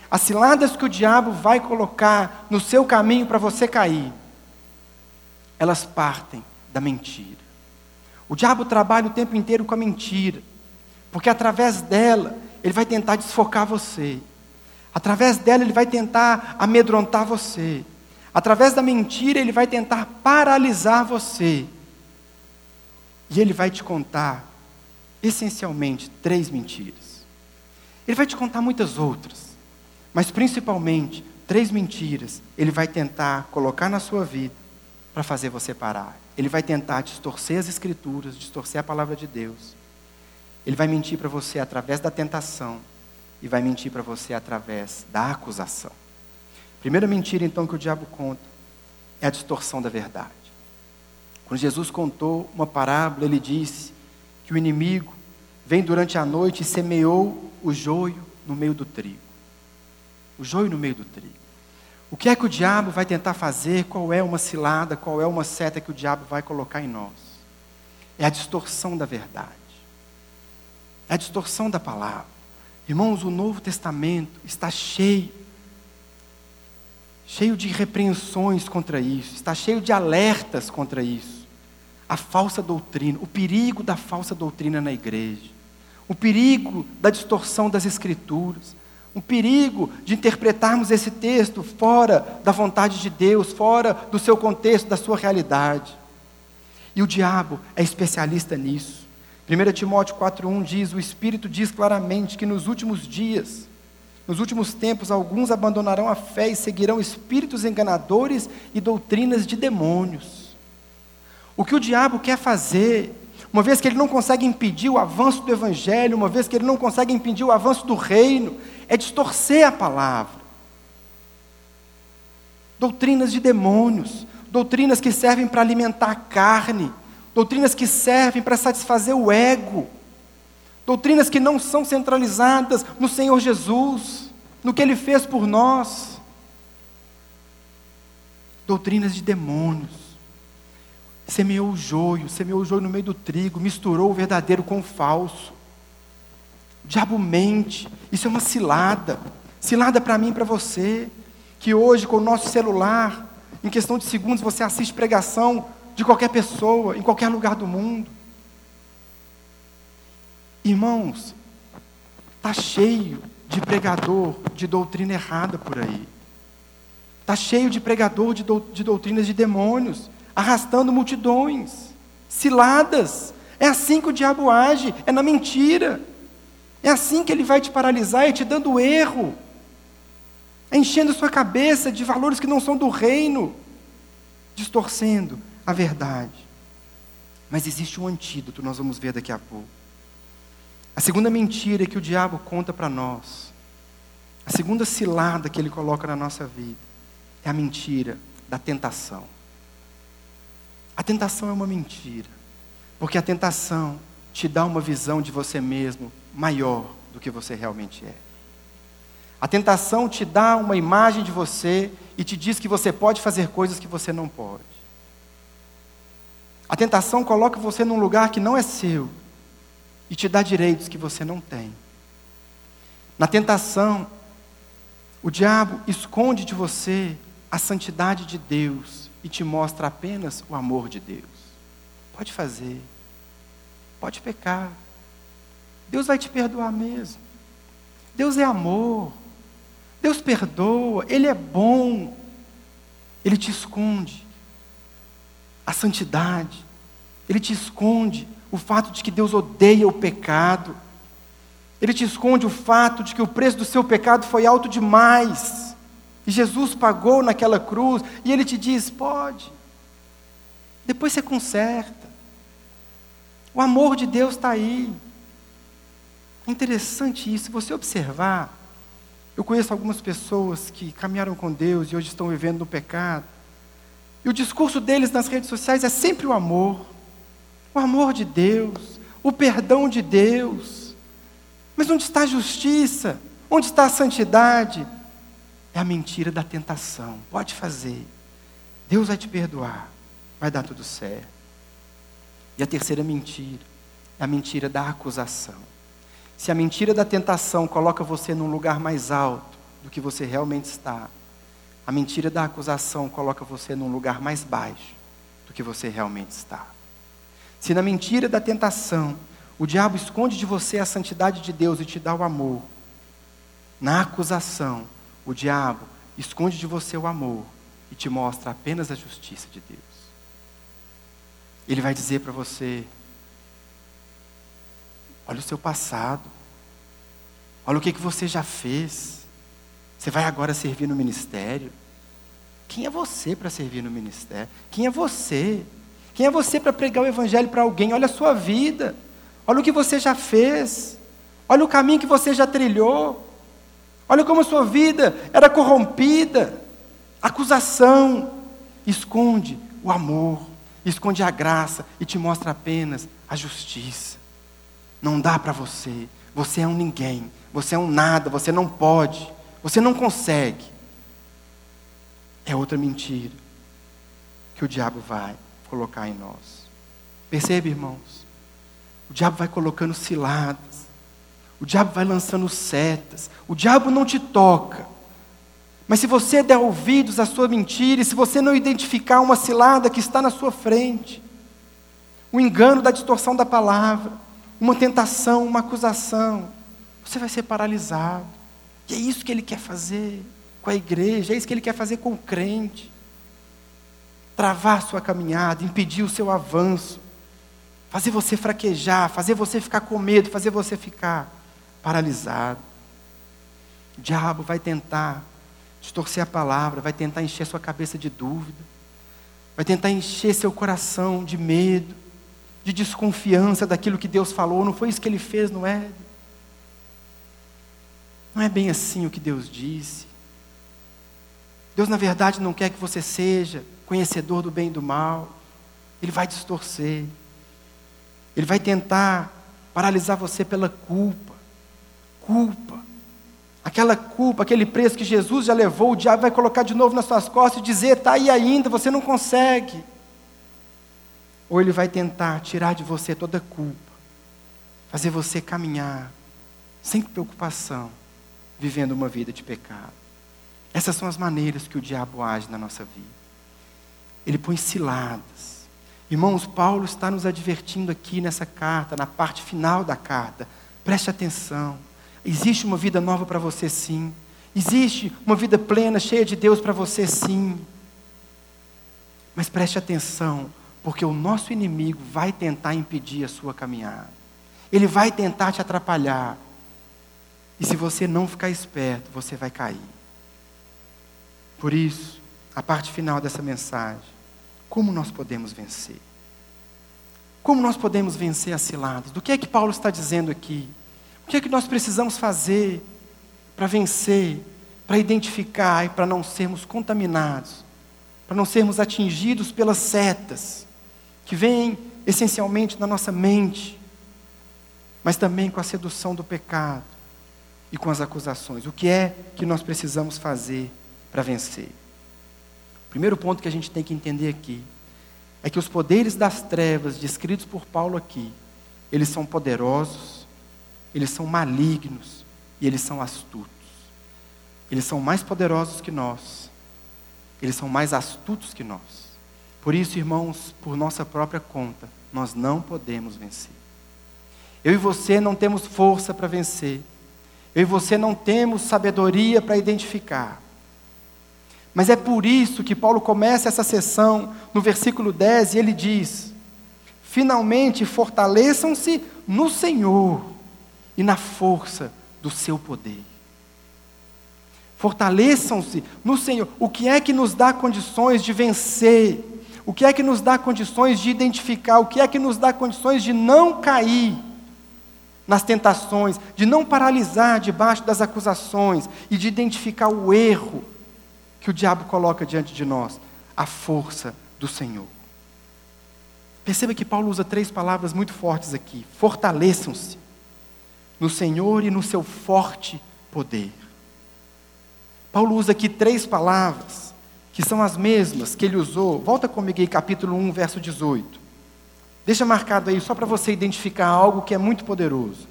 as ciladas que o diabo vai colocar no seu caminho para você cair, elas partem da mentira. O diabo trabalha o tempo inteiro com a mentira, porque através dela ele vai tentar desfocar você. Através dela ele vai tentar amedrontar você. Através da mentira ele vai tentar paralisar você. E ele vai te contar essencialmente três mentiras. Ele vai te contar muitas outras, mas principalmente três mentiras ele vai tentar colocar na sua vida para fazer você parar. Ele vai tentar distorcer as escrituras, distorcer a palavra de Deus. Ele vai mentir para você através da tentação e vai mentir para você através da acusação. Primeira mentira então que o diabo conta é a distorção da verdade. Quando Jesus contou uma parábola, ele disse que o inimigo vem durante a noite e semeou o joio no meio do trigo. O joio no meio do trigo. O que é que o diabo vai tentar fazer? Qual é uma cilada, qual é uma seta que o diabo vai colocar em nós? É a distorção da verdade. É a distorção da palavra. Irmãos, o Novo Testamento está cheio cheio de repreensões contra isso, está cheio de alertas contra isso. A falsa doutrina, o perigo da falsa doutrina na igreja, o perigo da distorção das escrituras, um perigo de interpretarmos esse texto fora da vontade de Deus, fora do seu contexto, da sua realidade. E o diabo é especialista nisso. 1 Timóteo 4,1 diz: O Espírito diz claramente que nos últimos dias, nos últimos tempos, alguns abandonarão a fé e seguirão espíritos enganadores e doutrinas de demônios. O que o diabo quer fazer uma vez que ele não consegue impedir o avanço do Evangelho, uma vez que ele não consegue impedir o avanço do reino, é distorcer a palavra. Doutrinas de demônios, doutrinas que servem para alimentar a carne, doutrinas que servem para satisfazer o ego, doutrinas que não são centralizadas no Senhor Jesus, no que Ele fez por nós, doutrinas de demônios semeou o joio, semeou o joio no meio do trigo, misturou o verdadeiro com o falso. O diabo mente, isso é uma cilada. Cilada para mim e para você, que hoje com o nosso celular, em questão de segundos, você assiste pregação de qualquer pessoa, em qualquer lugar do mundo. Irmãos, está cheio de pregador de doutrina errada por aí. Está cheio de pregador de, do, de doutrinas de demônios arrastando multidões, ciladas. É assim que o diabo age, é na mentira. É assim que ele vai te paralisar, é te dando erro, é enchendo sua cabeça de valores que não são do reino, distorcendo a verdade. Mas existe um antídoto, nós vamos ver daqui a pouco. A segunda mentira que o diabo conta para nós, a segunda cilada que ele coloca na nossa vida, é a mentira da tentação. A tentação é uma mentira, porque a tentação te dá uma visão de você mesmo maior do que você realmente é. A tentação te dá uma imagem de você e te diz que você pode fazer coisas que você não pode. A tentação coloca você num lugar que não é seu e te dá direitos que você não tem. Na tentação, o diabo esconde de você a santidade de Deus e te mostra apenas o amor de Deus. Pode fazer, pode pecar. Deus vai te perdoar mesmo. Deus é amor. Deus perdoa, Ele é bom. Ele te esconde a santidade. Ele te esconde o fato de que Deus odeia o pecado. Ele te esconde o fato de que o preço do seu pecado foi alto demais. E Jesus pagou naquela cruz, e ele te diz: pode. Depois você conserta. O amor de Deus está aí. É interessante isso, se você observar. Eu conheço algumas pessoas que caminharam com Deus e hoje estão vivendo no pecado. E o discurso deles nas redes sociais é sempre o amor. O amor de Deus, o perdão de Deus. Mas onde está a justiça? Onde está a santidade? É a mentira da tentação. Pode fazer. Deus vai te perdoar. Vai dar tudo certo. E a terceira mentira é a mentira da acusação. Se a mentira da tentação coloca você num lugar mais alto, do que você realmente está, a mentira da acusação coloca você num lugar mais baixo do que você realmente está. Se na mentira da tentação o diabo esconde de você a santidade de Deus e te dá o amor, na acusação o diabo esconde de você o amor e te mostra apenas a justiça de Deus. Ele vai dizer para você: olha o seu passado, olha o que, que você já fez. Você vai agora servir no ministério. Quem é você para servir no ministério? Quem é você? Quem é você para pregar o evangelho para alguém? Olha a sua vida. Olha o que você já fez. Olha o caminho que você já trilhou. Olha como a sua vida era corrompida. Acusação esconde o amor, esconde a graça e te mostra apenas a justiça. Não dá para você. Você é um ninguém. Você é um nada. Você não pode. Você não consegue. É outra mentira que o diabo vai colocar em nós. Percebe, irmãos? O diabo vai colocando ciladas. O diabo vai lançando setas. O diabo não te toca. Mas se você der ouvidos à sua mentira, e se você não identificar uma cilada que está na sua frente, o engano da distorção da palavra, uma tentação, uma acusação, você vai ser paralisado. E é isso que ele quer fazer com a igreja, é isso que ele quer fazer com o crente. Travar sua caminhada, impedir o seu avanço, fazer você fraquejar, fazer você ficar com medo, fazer você ficar paralisado. O diabo vai tentar distorcer a palavra, vai tentar encher sua cabeça de dúvida, vai tentar encher seu coração de medo, de desconfiança daquilo que Deus falou. Não foi isso que ele fez, não é? Não é bem assim o que Deus disse. Deus, na verdade, não quer que você seja conhecedor do bem e do mal. Ele vai distorcer. Ele vai tentar paralisar você pela culpa. Culpa. Aquela culpa, aquele preço que Jesus já levou, o diabo vai colocar de novo nas suas costas e dizer: está aí ainda, você não consegue. Ou ele vai tentar tirar de você toda a culpa, fazer você caminhar sem preocupação, vivendo uma vida de pecado. Essas são as maneiras que o diabo age na nossa vida. Ele põe ciladas. Irmãos, Paulo está nos advertindo aqui nessa carta, na parte final da carta. Preste atenção. Existe uma vida nova para você, sim. Existe uma vida plena, cheia de Deus para você, sim. Mas preste atenção, porque o nosso inimigo vai tentar impedir a sua caminhada. Ele vai tentar te atrapalhar. E se você não ficar esperto, você vai cair. Por isso, a parte final dessa mensagem, como nós podemos vencer? Como nós podemos vencer as ciladas? Do que é que Paulo está dizendo aqui? O que é que nós precisamos fazer para vencer, para identificar e para não sermos contaminados, para não sermos atingidos pelas setas que vêm essencialmente na nossa mente, mas também com a sedução do pecado e com as acusações? O que é que nós precisamos fazer? para vencer. O primeiro ponto que a gente tem que entender aqui é que os poderes das trevas descritos por Paulo aqui, eles são poderosos, eles são malignos e eles são astutos. Eles são mais poderosos que nós. Eles são mais astutos que nós. Por isso, irmãos, por nossa própria conta, nós não podemos vencer. Eu e você não temos força para vencer. Eu e você não temos sabedoria para identificar. Mas é por isso que Paulo começa essa sessão no versículo 10 e ele diz: Finalmente fortaleçam-se no Senhor e na força do seu poder. Fortaleçam-se no Senhor. O que é que nos dá condições de vencer? O que é que nos dá condições de identificar? O que é que nos dá condições de não cair nas tentações, de não paralisar debaixo das acusações e de identificar o erro que o diabo coloca diante de nós? A força do Senhor. Perceba que Paulo usa três palavras muito fortes aqui: fortaleçam-se no Senhor e no seu forte poder. Paulo usa aqui três palavras que são as mesmas que ele usou. Volta comigo aí, capítulo 1, verso 18. Deixa marcado aí só para você identificar algo que é muito poderoso.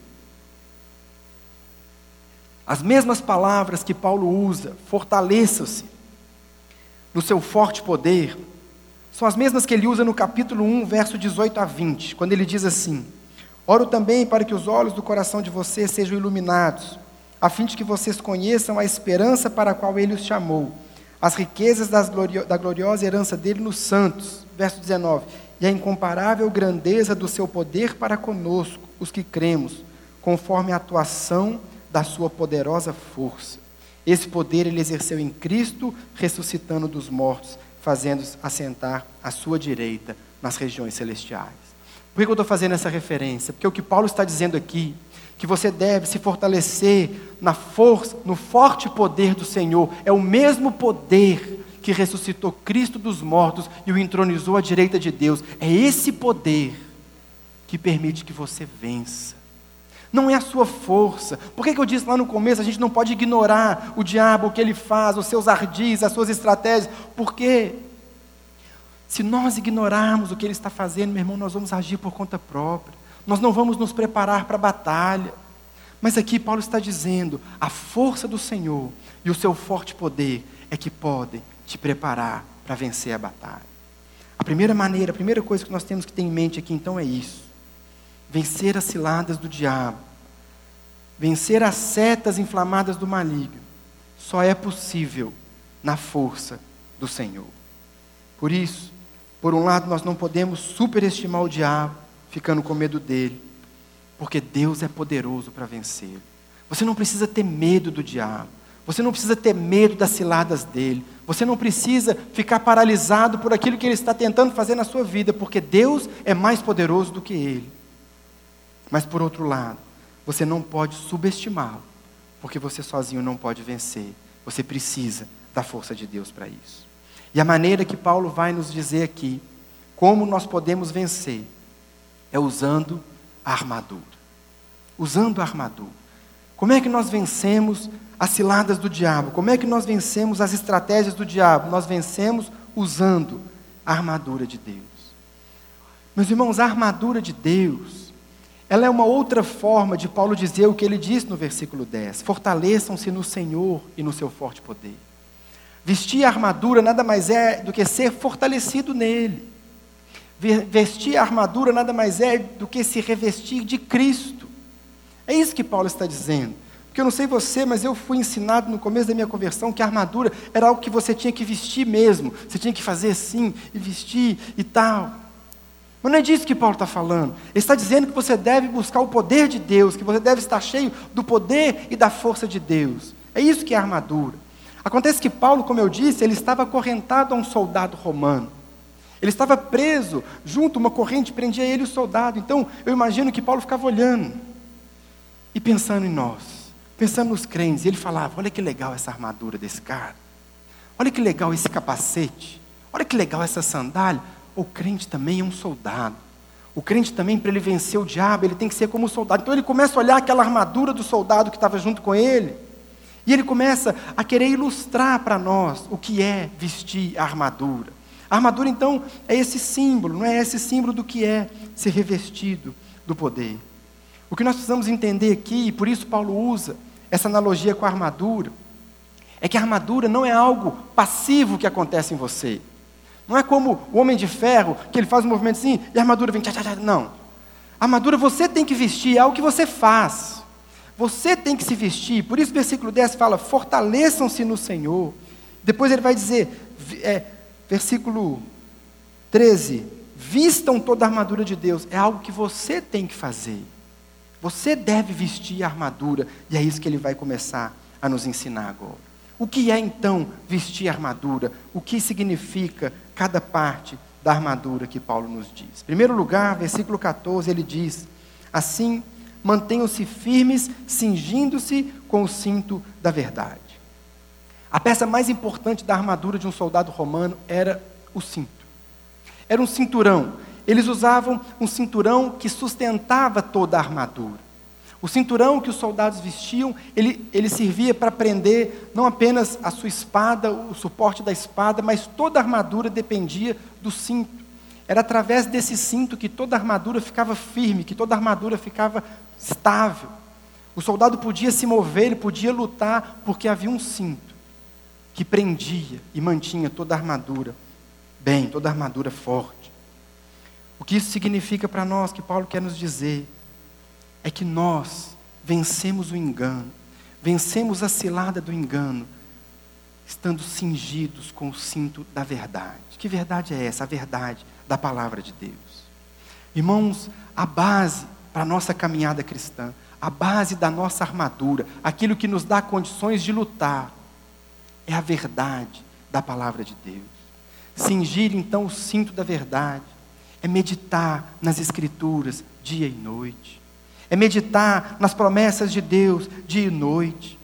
As mesmas palavras que Paulo usa, fortaleça-se no seu forte poder, são as mesmas que ele usa no capítulo 1, verso 18 a 20, quando ele diz assim: Oro também para que os olhos do coração de vocês sejam iluminados, a fim de que vocês conheçam a esperança para a qual ele os chamou, as riquezas glorio da gloriosa herança dele nos santos. Verso 19: E a incomparável grandeza do seu poder para conosco, os que cremos, conforme a atuação da sua poderosa força. Esse poder ele exerceu em Cristo, ressuscitando dos mortos, fazendo-os assentar à sua direita nas regiões celestiais. Por que eu estou fazendo essa referência? Porque o que Paulo está dizendo aqui, que você deve se fortalecer na força, no forte poder do Senhor, é o mesmo poder que ressuscitou Cristo dos mortos e o entronizou à direita de Deus. É esse poder que permite que você vença não é a sua força. Por que, que eu disse lá no começo, a gente não pode ignorar o diabo, o que ele faz, os seus ardis, as suas estratégias, porque se nós ignorarmos o que ele está fazendo, meu irmão, nós vamos agir por conta própria. Nós não vamos nos preparar para a batalha. Mas aqui Paulo está dizendo: a força do Senhor e o seu forte poder é que podem te preparar para vencer a batalha. A primeira maneira, a primeira coisa que nós temos que ter em mente aqui então é isso vencer as ciladas do diabo, vencer as setas inflamadas do maligno, só é possível na força do Senhor. Por isso, por um lado, nós não podemos superestimar o diabo, ficando com medo dele, porque Deus é poderoso para vencer. Você não precisa ter medo do diabo. Você não precisa ter medo das ciladas dele. Você não precisa ficar paralisado por aquilo que ele está tentando fazer na sua vida, porque Deus é mais poderoso do que ele. Mas por outro lado, você não pode subestimá-lo, porque você sozinho não pode vencer. Você precisa da força de Deus para isso. E a maneira que Paulo vai nos dizer aqui, como nós podemos vencer, é usando a armadura. Usando a armadura. Como é que nós vencemos as ciladas do diabo? Como é que nós vencemos as estratégias do diabo? Nós vencemos usando a armadura de Deus. Meus irmãos, a armadura de Deus ela é uma outra forma de Paulo dizer o que ele diz no versículo 10: Fortaleçam-se no Senhor e no seu forte poder. Vestir a armadura nada mais é do que ser fortalecido nele. Vestir a armadura nada mais é do que se revestir de Cristo. É isso que Paulo está dizendo. Porque eu não sei você, mas eu fui ensinado no começo da minha conversão que a armadura era algo que você tinha que vestir mesmo. Você tinha que fazer assim e vestir e tal. Mas não é disso que Paulo está falando. Ele está dizendo que você deve buscar o poder de Deus, que você deve estar cheio do poder e da força de Deus. É isso que é armadura. Acontece que Paulo, como eu disse, ele estava acorrentado a um soldado romano. Ele estava preso junto, uma corrente prendia ele e o soldado. Então, eu imagino que Paulo ficava olhando e pensando em nós, pensando nos crentes. Ele falava: Olha que legal essa armadura desse cara. Olha que legal esse capacete. Olha que legal essa sandália. O crente também é um soldado. O crente também, para ele vencer o diabo, ele tem que ser como um soldado. Então ele começa a olhar aquela armadura do soldado que estava junto com ele. E ele começa a querer ilustrar para nós o que é vestir a armadura. A armadura, então, é esse símbolo, não é esse símbolo do que é ser revestido do poder. O que nós precisamos entender aqui, e por isso Paulo usa essa analogia com a armadura, é que a armadura não é algo passivo que acontece em você. Não é como o homem de ferro, que ele faz um movimento assim e a armadura vem. Tchá, tchá, tchá. Não. A armadura você tem que vestir, é algo que você faz. Você tem que se vestir. Por isso, o versículo 10 fala: fortaleçam-se no Senhor. Depois ele vai dizer, é, versículo 13: vistam toda a armadura de Deus. É algo que você tem que fazer. Você deve vestir a armadura. E é isso que ele vai começar a nos ensinar agora. O que é então vestir armadura? O que significa cada parte da armadura que Paulo nos diz. Em primeiro lugar, versículo 14, ele diz: Assim, mantenham-se firmes, cingindo-se com o cinto da verdade. A peça mais importante da armadura de um soldado romano era o cinto. Era um cinturão. Eles usavam um cinturão que sustentava toda a armadura. O cinturão que os soldados vestiam, ele, ele servia para prender não apenas a sua espada, o suporte da espada, mas toda a armadura dependia do cinto. Era através desse cinto que toda a armadura ficava firme, que toda a armadura ficava estável. O soldado podia se mover, ele podia lutar, porque havia um cinto que prendia e mantinha toda a armadura bem, toda a armadura forte. O que isso significa para nós, que Paulo quer nos dizer, é que nós vencemos o engano, vencemos a cilada do engano, estando cingidos com o cinto da verdade. Que verdade é essa? A verdade da palavra de Deus. Irmãos, a base para a nossa caminhada cristã, a base da nossa armadura, aquilo que nos dá condições de lutar, é a verdade da palavra de Deus. Cingir então o cinto da verdade é meditar nas Escrituras dia e noite, é meditar nas promessas de Deus dia e noite,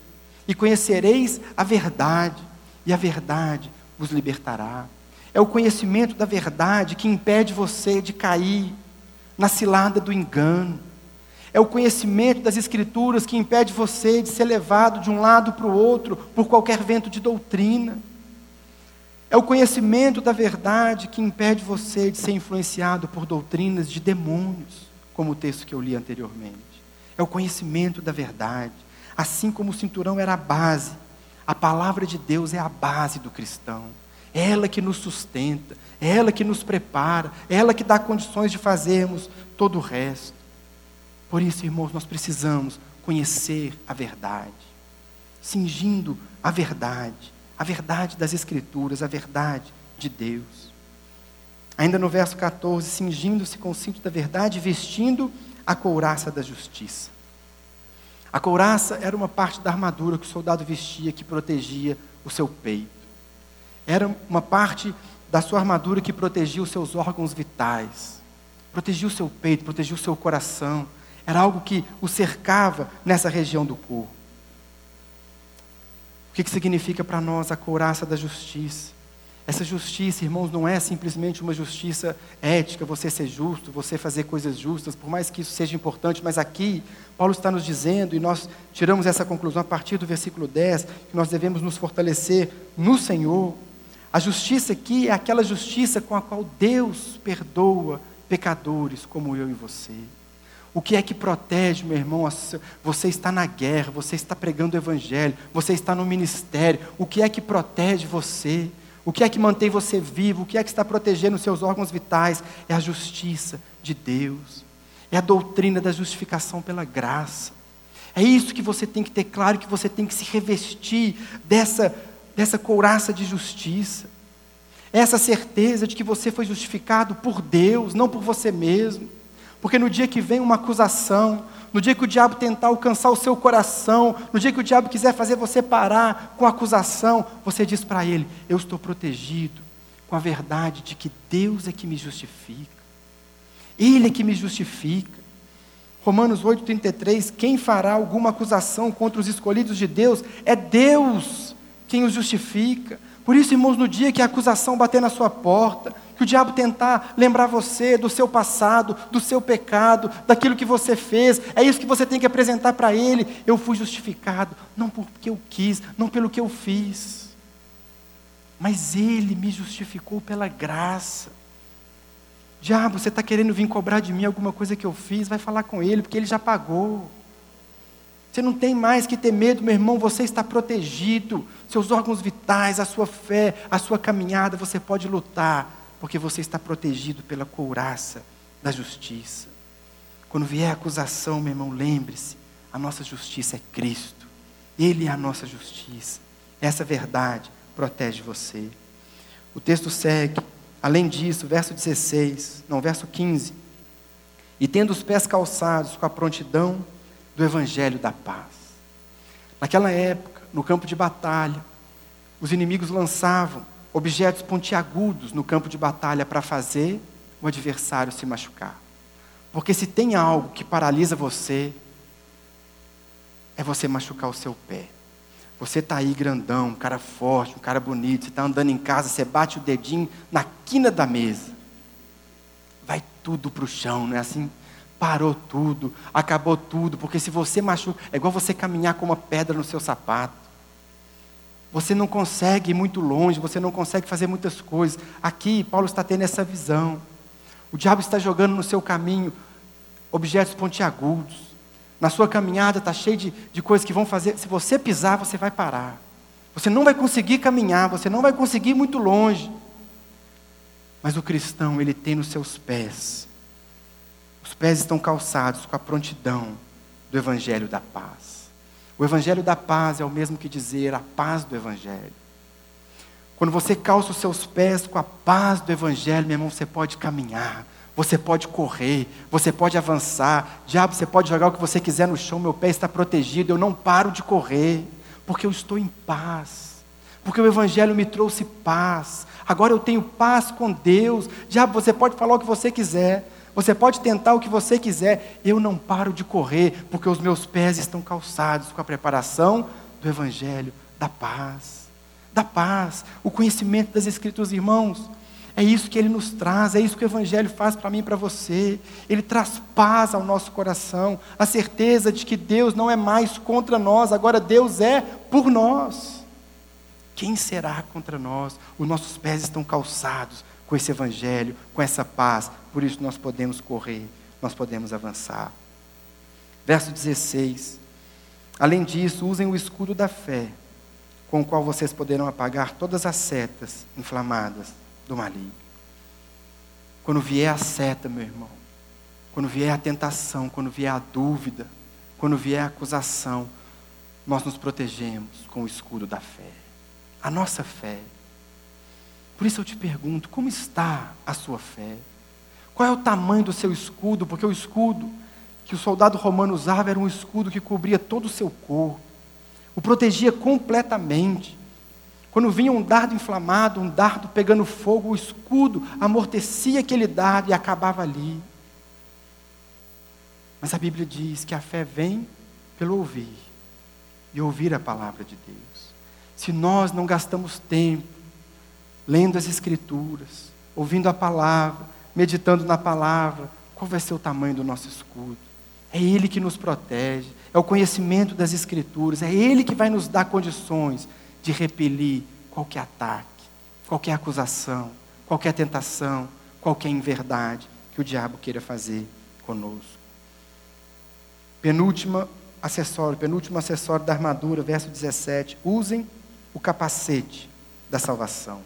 e conhecereis a verdade, e a verdade vos libertará. É o conhecimento da verdade que impede você de cair na cilada do engano. É o conhecimento das Escrituras que impede você de ser levado de um lado para o outro por qualquer vento de doutrina. É o conhecimento da verdade que impede você de ser influenciado por doutrinas de demônios, como o texto que eu li anteriormente. É o conhecimento da verdade. Assim como o cinturão era a base, a palavra de Deus é a base do cristão. É ela que nos sustenta, é ela que nos prepara, é ela que dá condições de fazermos todo o resto. Por isso, irmãos, nós precisamos conhecer a verdade, cingindo a verdade, a verdade das Escrituras, a verdade de Deus. Ainda no verso 14, cingindo-se com o cinto da verdade, vestindo a couraça da justiça. A couraça era uma parte da armadura que o soldado vestia que protegia o seu peito. Era uma parte da sua armadura que protegia os seus órgãos vitais, protegia o seu peito, protegia o seu coração, era algo que o cercava nessa região do corpo. Que, que significa para nós a couraça da justiça? Essa justiça, irmãos, não é simplesmente uma justiça ética, você ser justo, você fazer coisas justas, por mais que isso seja importante, mas aqui Paulo está nos dizendo, e nós tiramos essa conclusão a partir do versículo 10, que nós devemos nos fortalecer no Senhor. A justiça aqui é aquela justiça com a qual Deus perdoa pecadores como eu e você. O que é que protege, meu irmão? Você está na guerra, você está pregando o Evangelho, você está no ministério. O que é que protege você? O que é que mantém você vivo? O que é que está protegendo os seus órgãos vitais? É a justiça de Deus. É a doutrina da justificação pela graça. É isso que você tem que ter claro, que você tem que se revestir dessa, dessa couraça de justiça. Essa certeza de que você foi justificado por Deus, não por você mesmo. Porque no dia que vem uma acusação, no dia que o diabo tentar alcançar o seu coração, no dia que o diabo quiser fazer você parar com acusação, você diz para ele: Eu estou protegido com a verdade de que Deus é que me justifica. Ele é que me justifica. Romanos 8,33: Quem fará alguma acusação contra os escolhidos de Deus? É Deus quem os justifica. Por isso, irmãos, no dia que a acusação bater na sua porta, que o diabo tentar lembrar você do seu passado, do seu pecado, daquilo que você fez. É isso que você tem que apresentar para ele. Eu fui justificado, não porque eu quis, não pelo que eu fiz, mas ele me justificou pela graça. Diabo, você está querendo vir cobrar de mim alguma coisa que eu fiz? Vai falar com ele, porque ele já pagou. Você não tem mais que ter medo, meu irmão, você está protegido. Seus órgãos vitais, a sua fé, a sua caminhada, você pode lutar porque você está protegido pela couraça da justiça. Quando vier a acusação, meu irmão, lembre-se: a nossa justiça é Cristo, Ele é a nossa justiça. Essa verdade protege você. O texto segue, além disso, verso 16, não, verso 15. E tendo os pés calçados com a prontidão do evangelho da paz. Naquela época, no campo de batalha, os inimigos lançavam objetos pontiagudos no campo de batalha para fazer o adversário se machucar. Porque se tem algo que paralisa você, é você machucar o seu pé. Você está aí grandão, um cara forte, um cara bonito, você está andando em casa, você bate o dedinho na quina da mesa. Vai tudo para o chão, não é assim? Parou tudo, acabou tudo, porque se você machuca, é igual você caminhar com uma pedra no seu sapato. Você não consegue ir muito longe, você não consegue fazer muitas coisas. Aqui, Paulo está tendo essa visão. O diabo está jogando no seu caminho objetos pontiagudos, Na sua caminhada está cheio de, de coisas que vão fazer. Se você pisar, você vai parar. Você não vai conseguir caminhar, você não vai conseguir ir muito longe. Mas o cristão, ele tem nos seus pés. Os pés estão calçados com a prontidão do Evangelho da paz. O Evangelho da paz é o mesmo que dizer a paz do Evangelho. Quando você calça os seus pés com a paz do Evangelho, meu irmão, você pode caminhar, você pode correr, você pode avançar. Diabo, você pode jogar o que você quiser no chão, meu pé está protegido, eu não paro de correr, porque eu estou em paz. Porque o Evangelho me trouxe paz. Agora eu tenho paz com Deus. Diabo, você pode falar o que você quiser. Você pode tentar o que você quiser. Eu não paro de correr, porque os meus pés estão calçados com a preparação do Evangelho da paz da paz, o conhecimento das Escrituras, irmãos. É isso que ele nos traz, é isso que o Evangelho faz para mim e para você. Ele traz paz ao nosso coração, a certeza de que Deus não é mais contra nós, agora Deus é por nós. Quem será contra nós? Os nossos pés estão calçados com esse Evangelho, com essa paz, por isso nós podemos correr, nós podemos avançar. Verso 16: Além disso, usem o escudo da fé com o qual vocês poderão apagar todas as setas inflamadas do maligno. Quando vier a seta, meu irmão, quando vier a tentação, quando vier a dúvida, quando vier a acusação, nós nos protegemos com o escudo da fé. A nossa fé. Por isso eu te pergunto: como está a sua fé? Qual é o tamanho do seu escudo? Porque o escudo que o soldado romano usava era um escudo que cobria todo o seu corpo o protegia completamente. Quando vinha um dardo inflamado, um dardo pegando fogo, o escudo amortecia aquele dardo e acabava ali. Mas a Bíblia diz que a fé vem pelo ouvir e ouvir a palavra de Deus. Se nós não gastamos tempo lendo as Escrituras, ouvindo a palavra, meditando na palavra, qual vai ser o tamanho do nosso escudo? É Ele que nos protege, é o conhecimento das Escrituras, é Ele que vai nos dar condições de repelir qualquer ataque, qualquer acusação, qualquer tentação, qualquer inverdade que o diabo queira fazer conosco. Penúltimo acessório, penúltimo acessório da armadura, verso 17. Usem o capacete da salvação.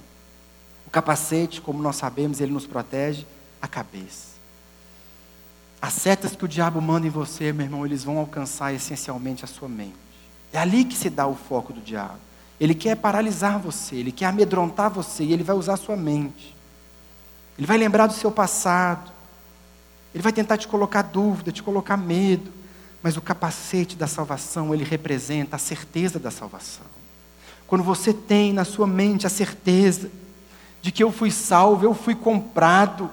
Capacete, como nós sabemos, ele nos protege a cabeça. As setas que o diabo manda em você, meu irmão, eles vão alcançar essencialmente a sua mente. É ali que se dá o foco do diabo. Ele quer paralisar você, ele quer amedrontar você e ele vai usar a sua mente. Ele vai lembrar do seu passado. Ele vai tentar te colocar dúvida, te colocar medo. Mas o capacete da salvação, ele representa a certeza da salvação. Quando você tem na sua mente a certeza de que eu fui salvo, eu fui comprado,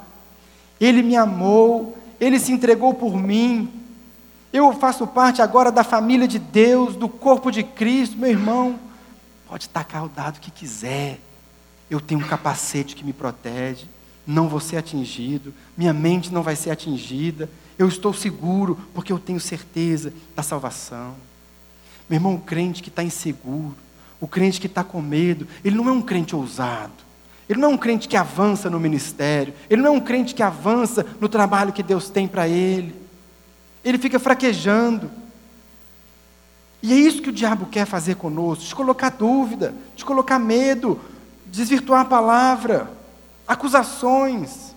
ele me amou, ele se entregou por mim. Eu faço parte agora da família de Deus, do corpo de Cristo, meu irmão. Pode tacar o dado que quiser. Eu tenho um capacete que me protege. Não vou ser atingido. Minha mente não vai ser atingida. Eu estou seguro porque eu tenho certeza da salvação. Meu irmão, o crente que está inseguro, o crente que está com medo, ele não é um crente ousado. Ele não é um crente que avança no ministério. Ele não é um crente que avança no trabalho que Deus tem para ele. Ele fica fraquejando. E é isso que o diabo quer fazer conosco: te colocar dúvida, te colocar medo, desvirtuar a palavra, acusações.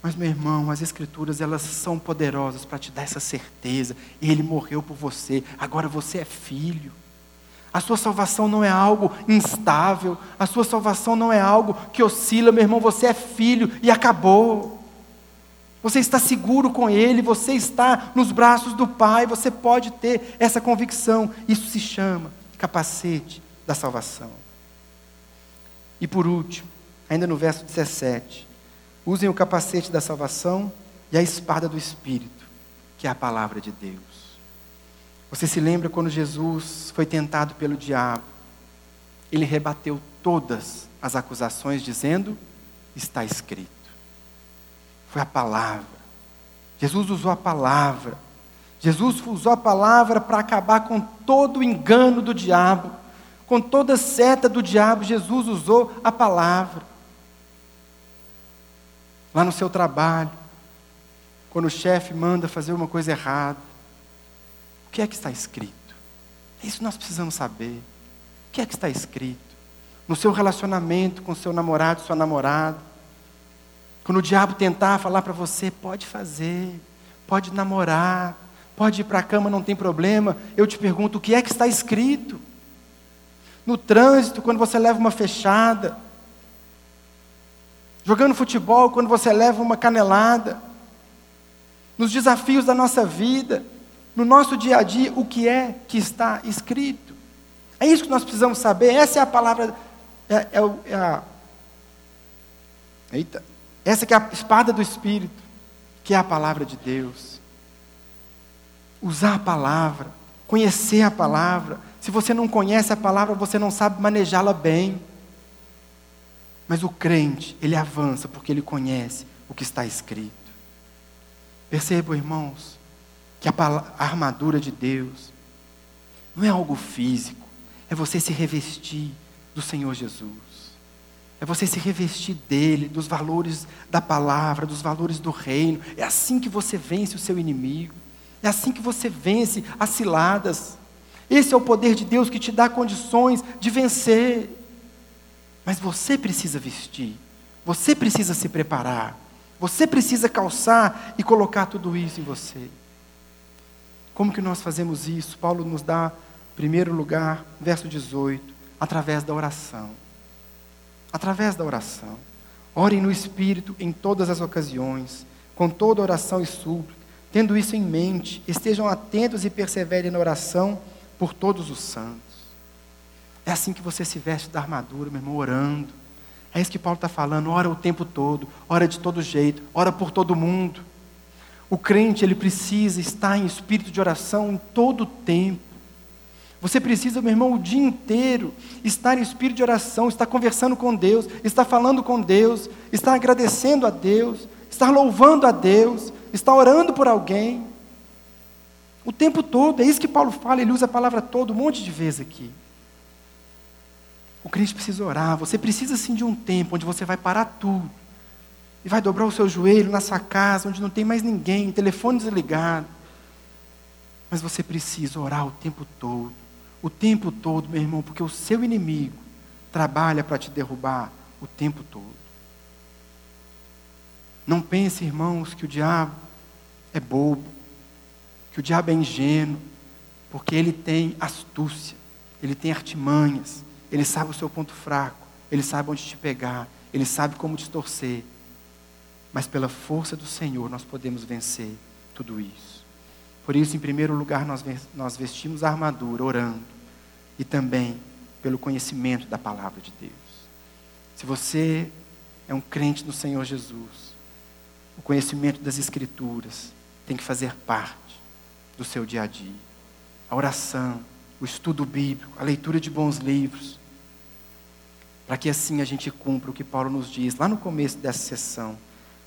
Mas, meu irmão, as Escrituras elas são poderosas para te dar essa certeza. Ele morreu por você, agora você é filho. A sua salvação não é algo instável, a sua salvação não é algo que oscila, meu irmão, você é filho e acabou. Você está seguro com Ele, você está nos braços do Pai, você pode ter essa convicção. Isso se chama capacete da salvação. E por último, ainda no verso 17, usem o capacete da salvação e a espada do Espírito, que é a palavra de Deus. Você se lembra quando Jesus foi tentado pelo diabo? Ele rebateu todas as acusações, dizendo: Está escrito. Foi a palavra. Jesus usou a palavra. Jesus usou a palavra para acabar com todo o engano do diabo, com toda seta do diabo. Jesus usou a palavra. Lá no seu trabalho, quando o chefe manda fazer uma coisa errada, O que é que está escrito? É isso que nós precisamos saber. O que é que está escrito? No seu relacionamento com seu namorado, sua namorada. Quando o diabo tentar falar para você, pode fazer, pode namorar, pode ir para a cama, não tem problema. Eu te pergunto, o que é que está escrito? No trânsito, quando você leva uma fechada. Jogando futebol, quando você leva uma canelada. Nos desafios da nossa vida no nosso dia a dia o que é que está escrito. É isso que nós precisamos saber. Essa é a palavra. É, é, é a, eita. Essa que é a espada do Espírito, que é a palavra de Deus. Usar a palavra, conhecer a palavra. Se você não conhece a palavra, você não sabe manejá-la bem. Mas o crente, ele avança porque ele conhece o que está escrito. Percebam, irmãos, que a, armadura de Deus não é algo físico, é você se revestir do Senhor Jesus. É você se revestir dele, dos valores da palavra, dos valores do reino. É assim que você vence o seu inimigo. É assim que você vence as ciladas. Esse é o poder de Deus que te dá condições de vencer. Mas você precisa vestir. Você precisa se preparar. Você precisa calçar e colocar tudo isso em você. Como que nós fazemos isso? Paulo nos dá, primeiro lugar, verso 18, através da oração. Através da oração. Orem no Espírito em todas as ocasiões, com toda oração e súplica. Tendo isso em mente, estejam atentos e perseverem na oração por todos os santos. É assim que você se veste da armadura, meu irmão, orando. É isso que Paulo está falando. Ora o tempo todo, ora de todo jeito, ora por todo mundo. O crente, ele precisa estar em espírito de oração em todo o tempo. Você precisa, meu irmão, o dia inteiro estar em espírito de oração, estar conversando com Deus, estar falando com Deus, estar agradecendo a Deus, estar louvando a Deus, estar orando por alguém. O tempo todo, é isso que Paulo fala, ele usa a palavra todo um monte de vezes aqui. O crente precisa orar, você precisa sim de um tempo onde você vai parar tudo e vai dobrar o seu joelho na sua casa, onde não tem mais ninguém, telefone desligado. Mas você precisa orar o tempo todo, o tempo todo, meu irmão, porque o seu inimigo trabalha para te derrubar o tempo todo. Não pense, irmãos, que o diabo é bobo, que o diabo é ingênuo, porque ele tem astúcia, ele tem artimanhas, ele sabe o seu ponto fraco, ele sabe onde te pegar, ele sabe como te torcer mas pela força do Senhor nós podemos vencer tudo isso. Por isso, em primeiro lugar, nós, vestimos a armadura orando e também pelo conhecimento da palavra de Deus. Se você é um crente no Senhor Jesus, o conhecimento das Escrituras tem que fazer parte do seu dia a dia. A oração, o estudo bíblico, a leitura de bons livros, para que assim a gente cumpra o que Paulo nos diz lá no começo dessa sessão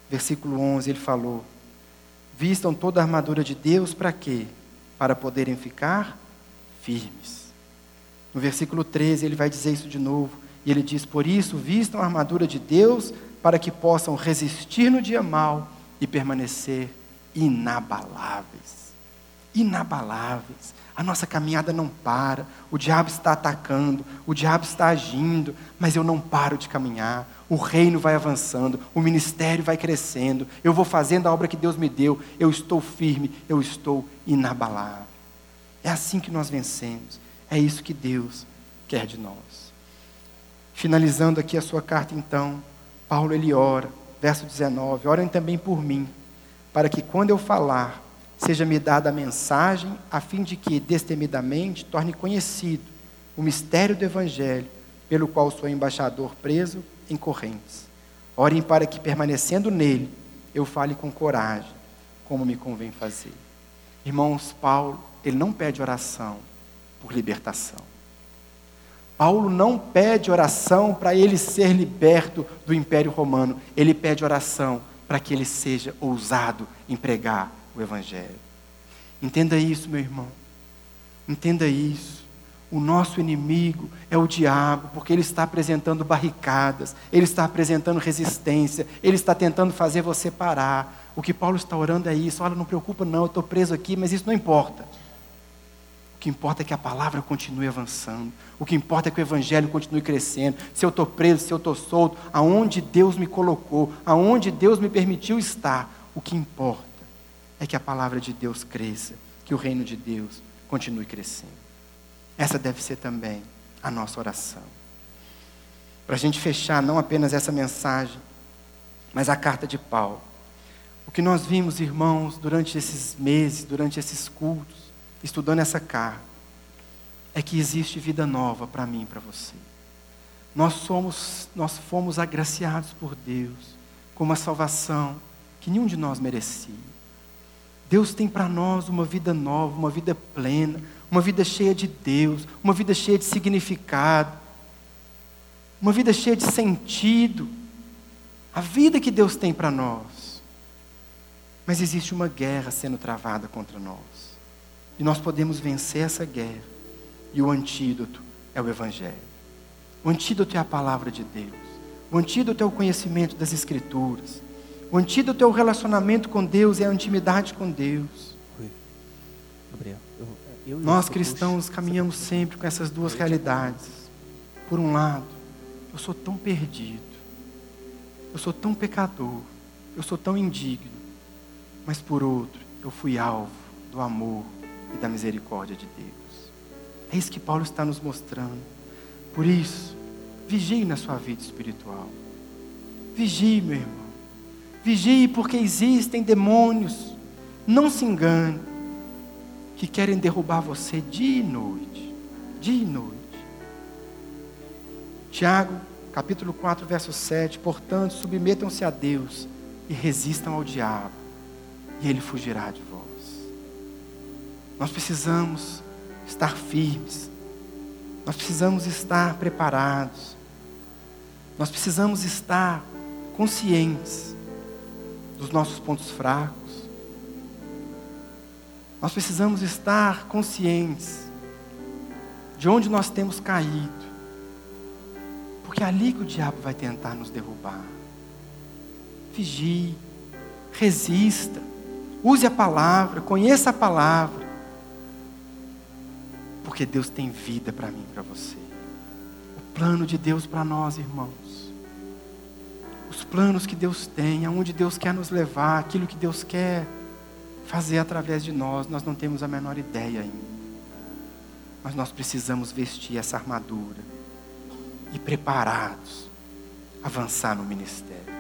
versículo 11, ele falou: Vistam toda a armadura de Deus para quê? Para poderem ficar firmes. No versículo 13, ele vai dizer isso de novo. E ele diz: Por isso, vistam a armadura de Deus para que possam resistir no dia mal e permanecer inabaláveis. Inabaláveis. A nossa caminhada não para, o diabo está atacando, o diabo está agindo, mas eu não paro de caminhar. O reino vai avançando, o ministério vai crescendo, eu vou fazendo a obra que Deus me deu, eu estou firme, eu estou inabalável. É assim que nós vencemos, é isso que Deus quer de nós. Finalizando aqui a sua carta, então, Paulo ele ora, verso 19: Orem também por mim, para que quando eu falar, seja-me dada a mensagem, a fim de que, destemidamente, torne conhecido o mistério do Evangelho, pelo qual sou embaixador preso em correntes. Orem para que, permanecendo nele, eu fale com coragem, como me convém fazer. Irmãos, Paulo, ele não pede oração por libertação. Paulo não pede oração para ele ser liberto do Império Romano. Ele pede oração para que ele seja ousado em pregar o Evangelho. Entenda isso, meu irmão. Entenda isso. O nosso inimigo é o diabo, porque ele está apresentando barricadas, ele está apresentando resistência, ele está tentando fazer você parar. O que Paulo está orando é isso. Olha, não preocupa, não, eu estou preso aqui, mas isso não importa. que importa é que a palavra continue avançando. O que importa é que o evangelho continue crescendo. Se eu estou preso, se eu estou solto, aonde Deus me colocou, aonde Deus me permitiu estar, o que importa é que a palavra de Deus cresça, que o reino de Deus continue crescendo. Essa deve ser também a nossa oração. Para a gente fechar não apenas essa mensagem, mas a carta de Paulo. O que nós vimos, irmãos, durante esses meses, durante esses cultos, estudando essa carta, é que existe vida nova para mim e para você. Nós somos, nós fomos agraciados por Deus com uma salvação que nenhum de nós merecia. Deus tem para nós uma vida nova, uma vida plena, uma vida cheia de Deus, uma vida cheia de significado, uma vida cheia de sentido. A vida que Deus tem para nós. Mas existe uma guerra sendo travada contra nós. E nós podemos vencer essa guerra. E o antídoto é o Evangelho. O antídoto é a palavra de Deus. O antídoto é o conhecimento das Escrituras. O antídoto é o relacionamento com Deus, é a intimidade com Deus. Gabriel, eu, eu Nós cristãos caminhamos sempre com essas duas realidades. Por um lado, eu sou tão perdido, eu sou tão pecador, eu sou tão indigno, mas por outro, eu fui alvo do amor e da misericórdia de Deus. É isso que Paulo está nos mostrando. Por isso, vigie na sua vida espiritual. Vigie, meu irmão. Vigie porque existem demônios. Não se engane. Que querem derrubar você dia e noite. Dia e noite. Tiago, capítulo 4, verso 7. Portanto, submetam-se a Deus e resistam ao diabo, e ele fugirá de vós. Nós precisamos estar firmes. Nós precisamos estar preparados. Nós precisamos estar conscientes dos nossos pontos fracos. Nós precisamos estar conscientes de onde nós temos caído. Porque é ali que o diabo vai tentar nos derrubar. Vigie, resista, use a palavra, conheça a palavra. Porque Deus tem vida para mim e para você. O plano de Deus para nós, irmãos. Os planos que Deus tem, aonde Deus quer nos levar, aquilo que Deus quer fazer através de nós, nós não temos a menor ideia ainda. Mas nós precisamos vestir essa armadura e preparados avançar no ministério.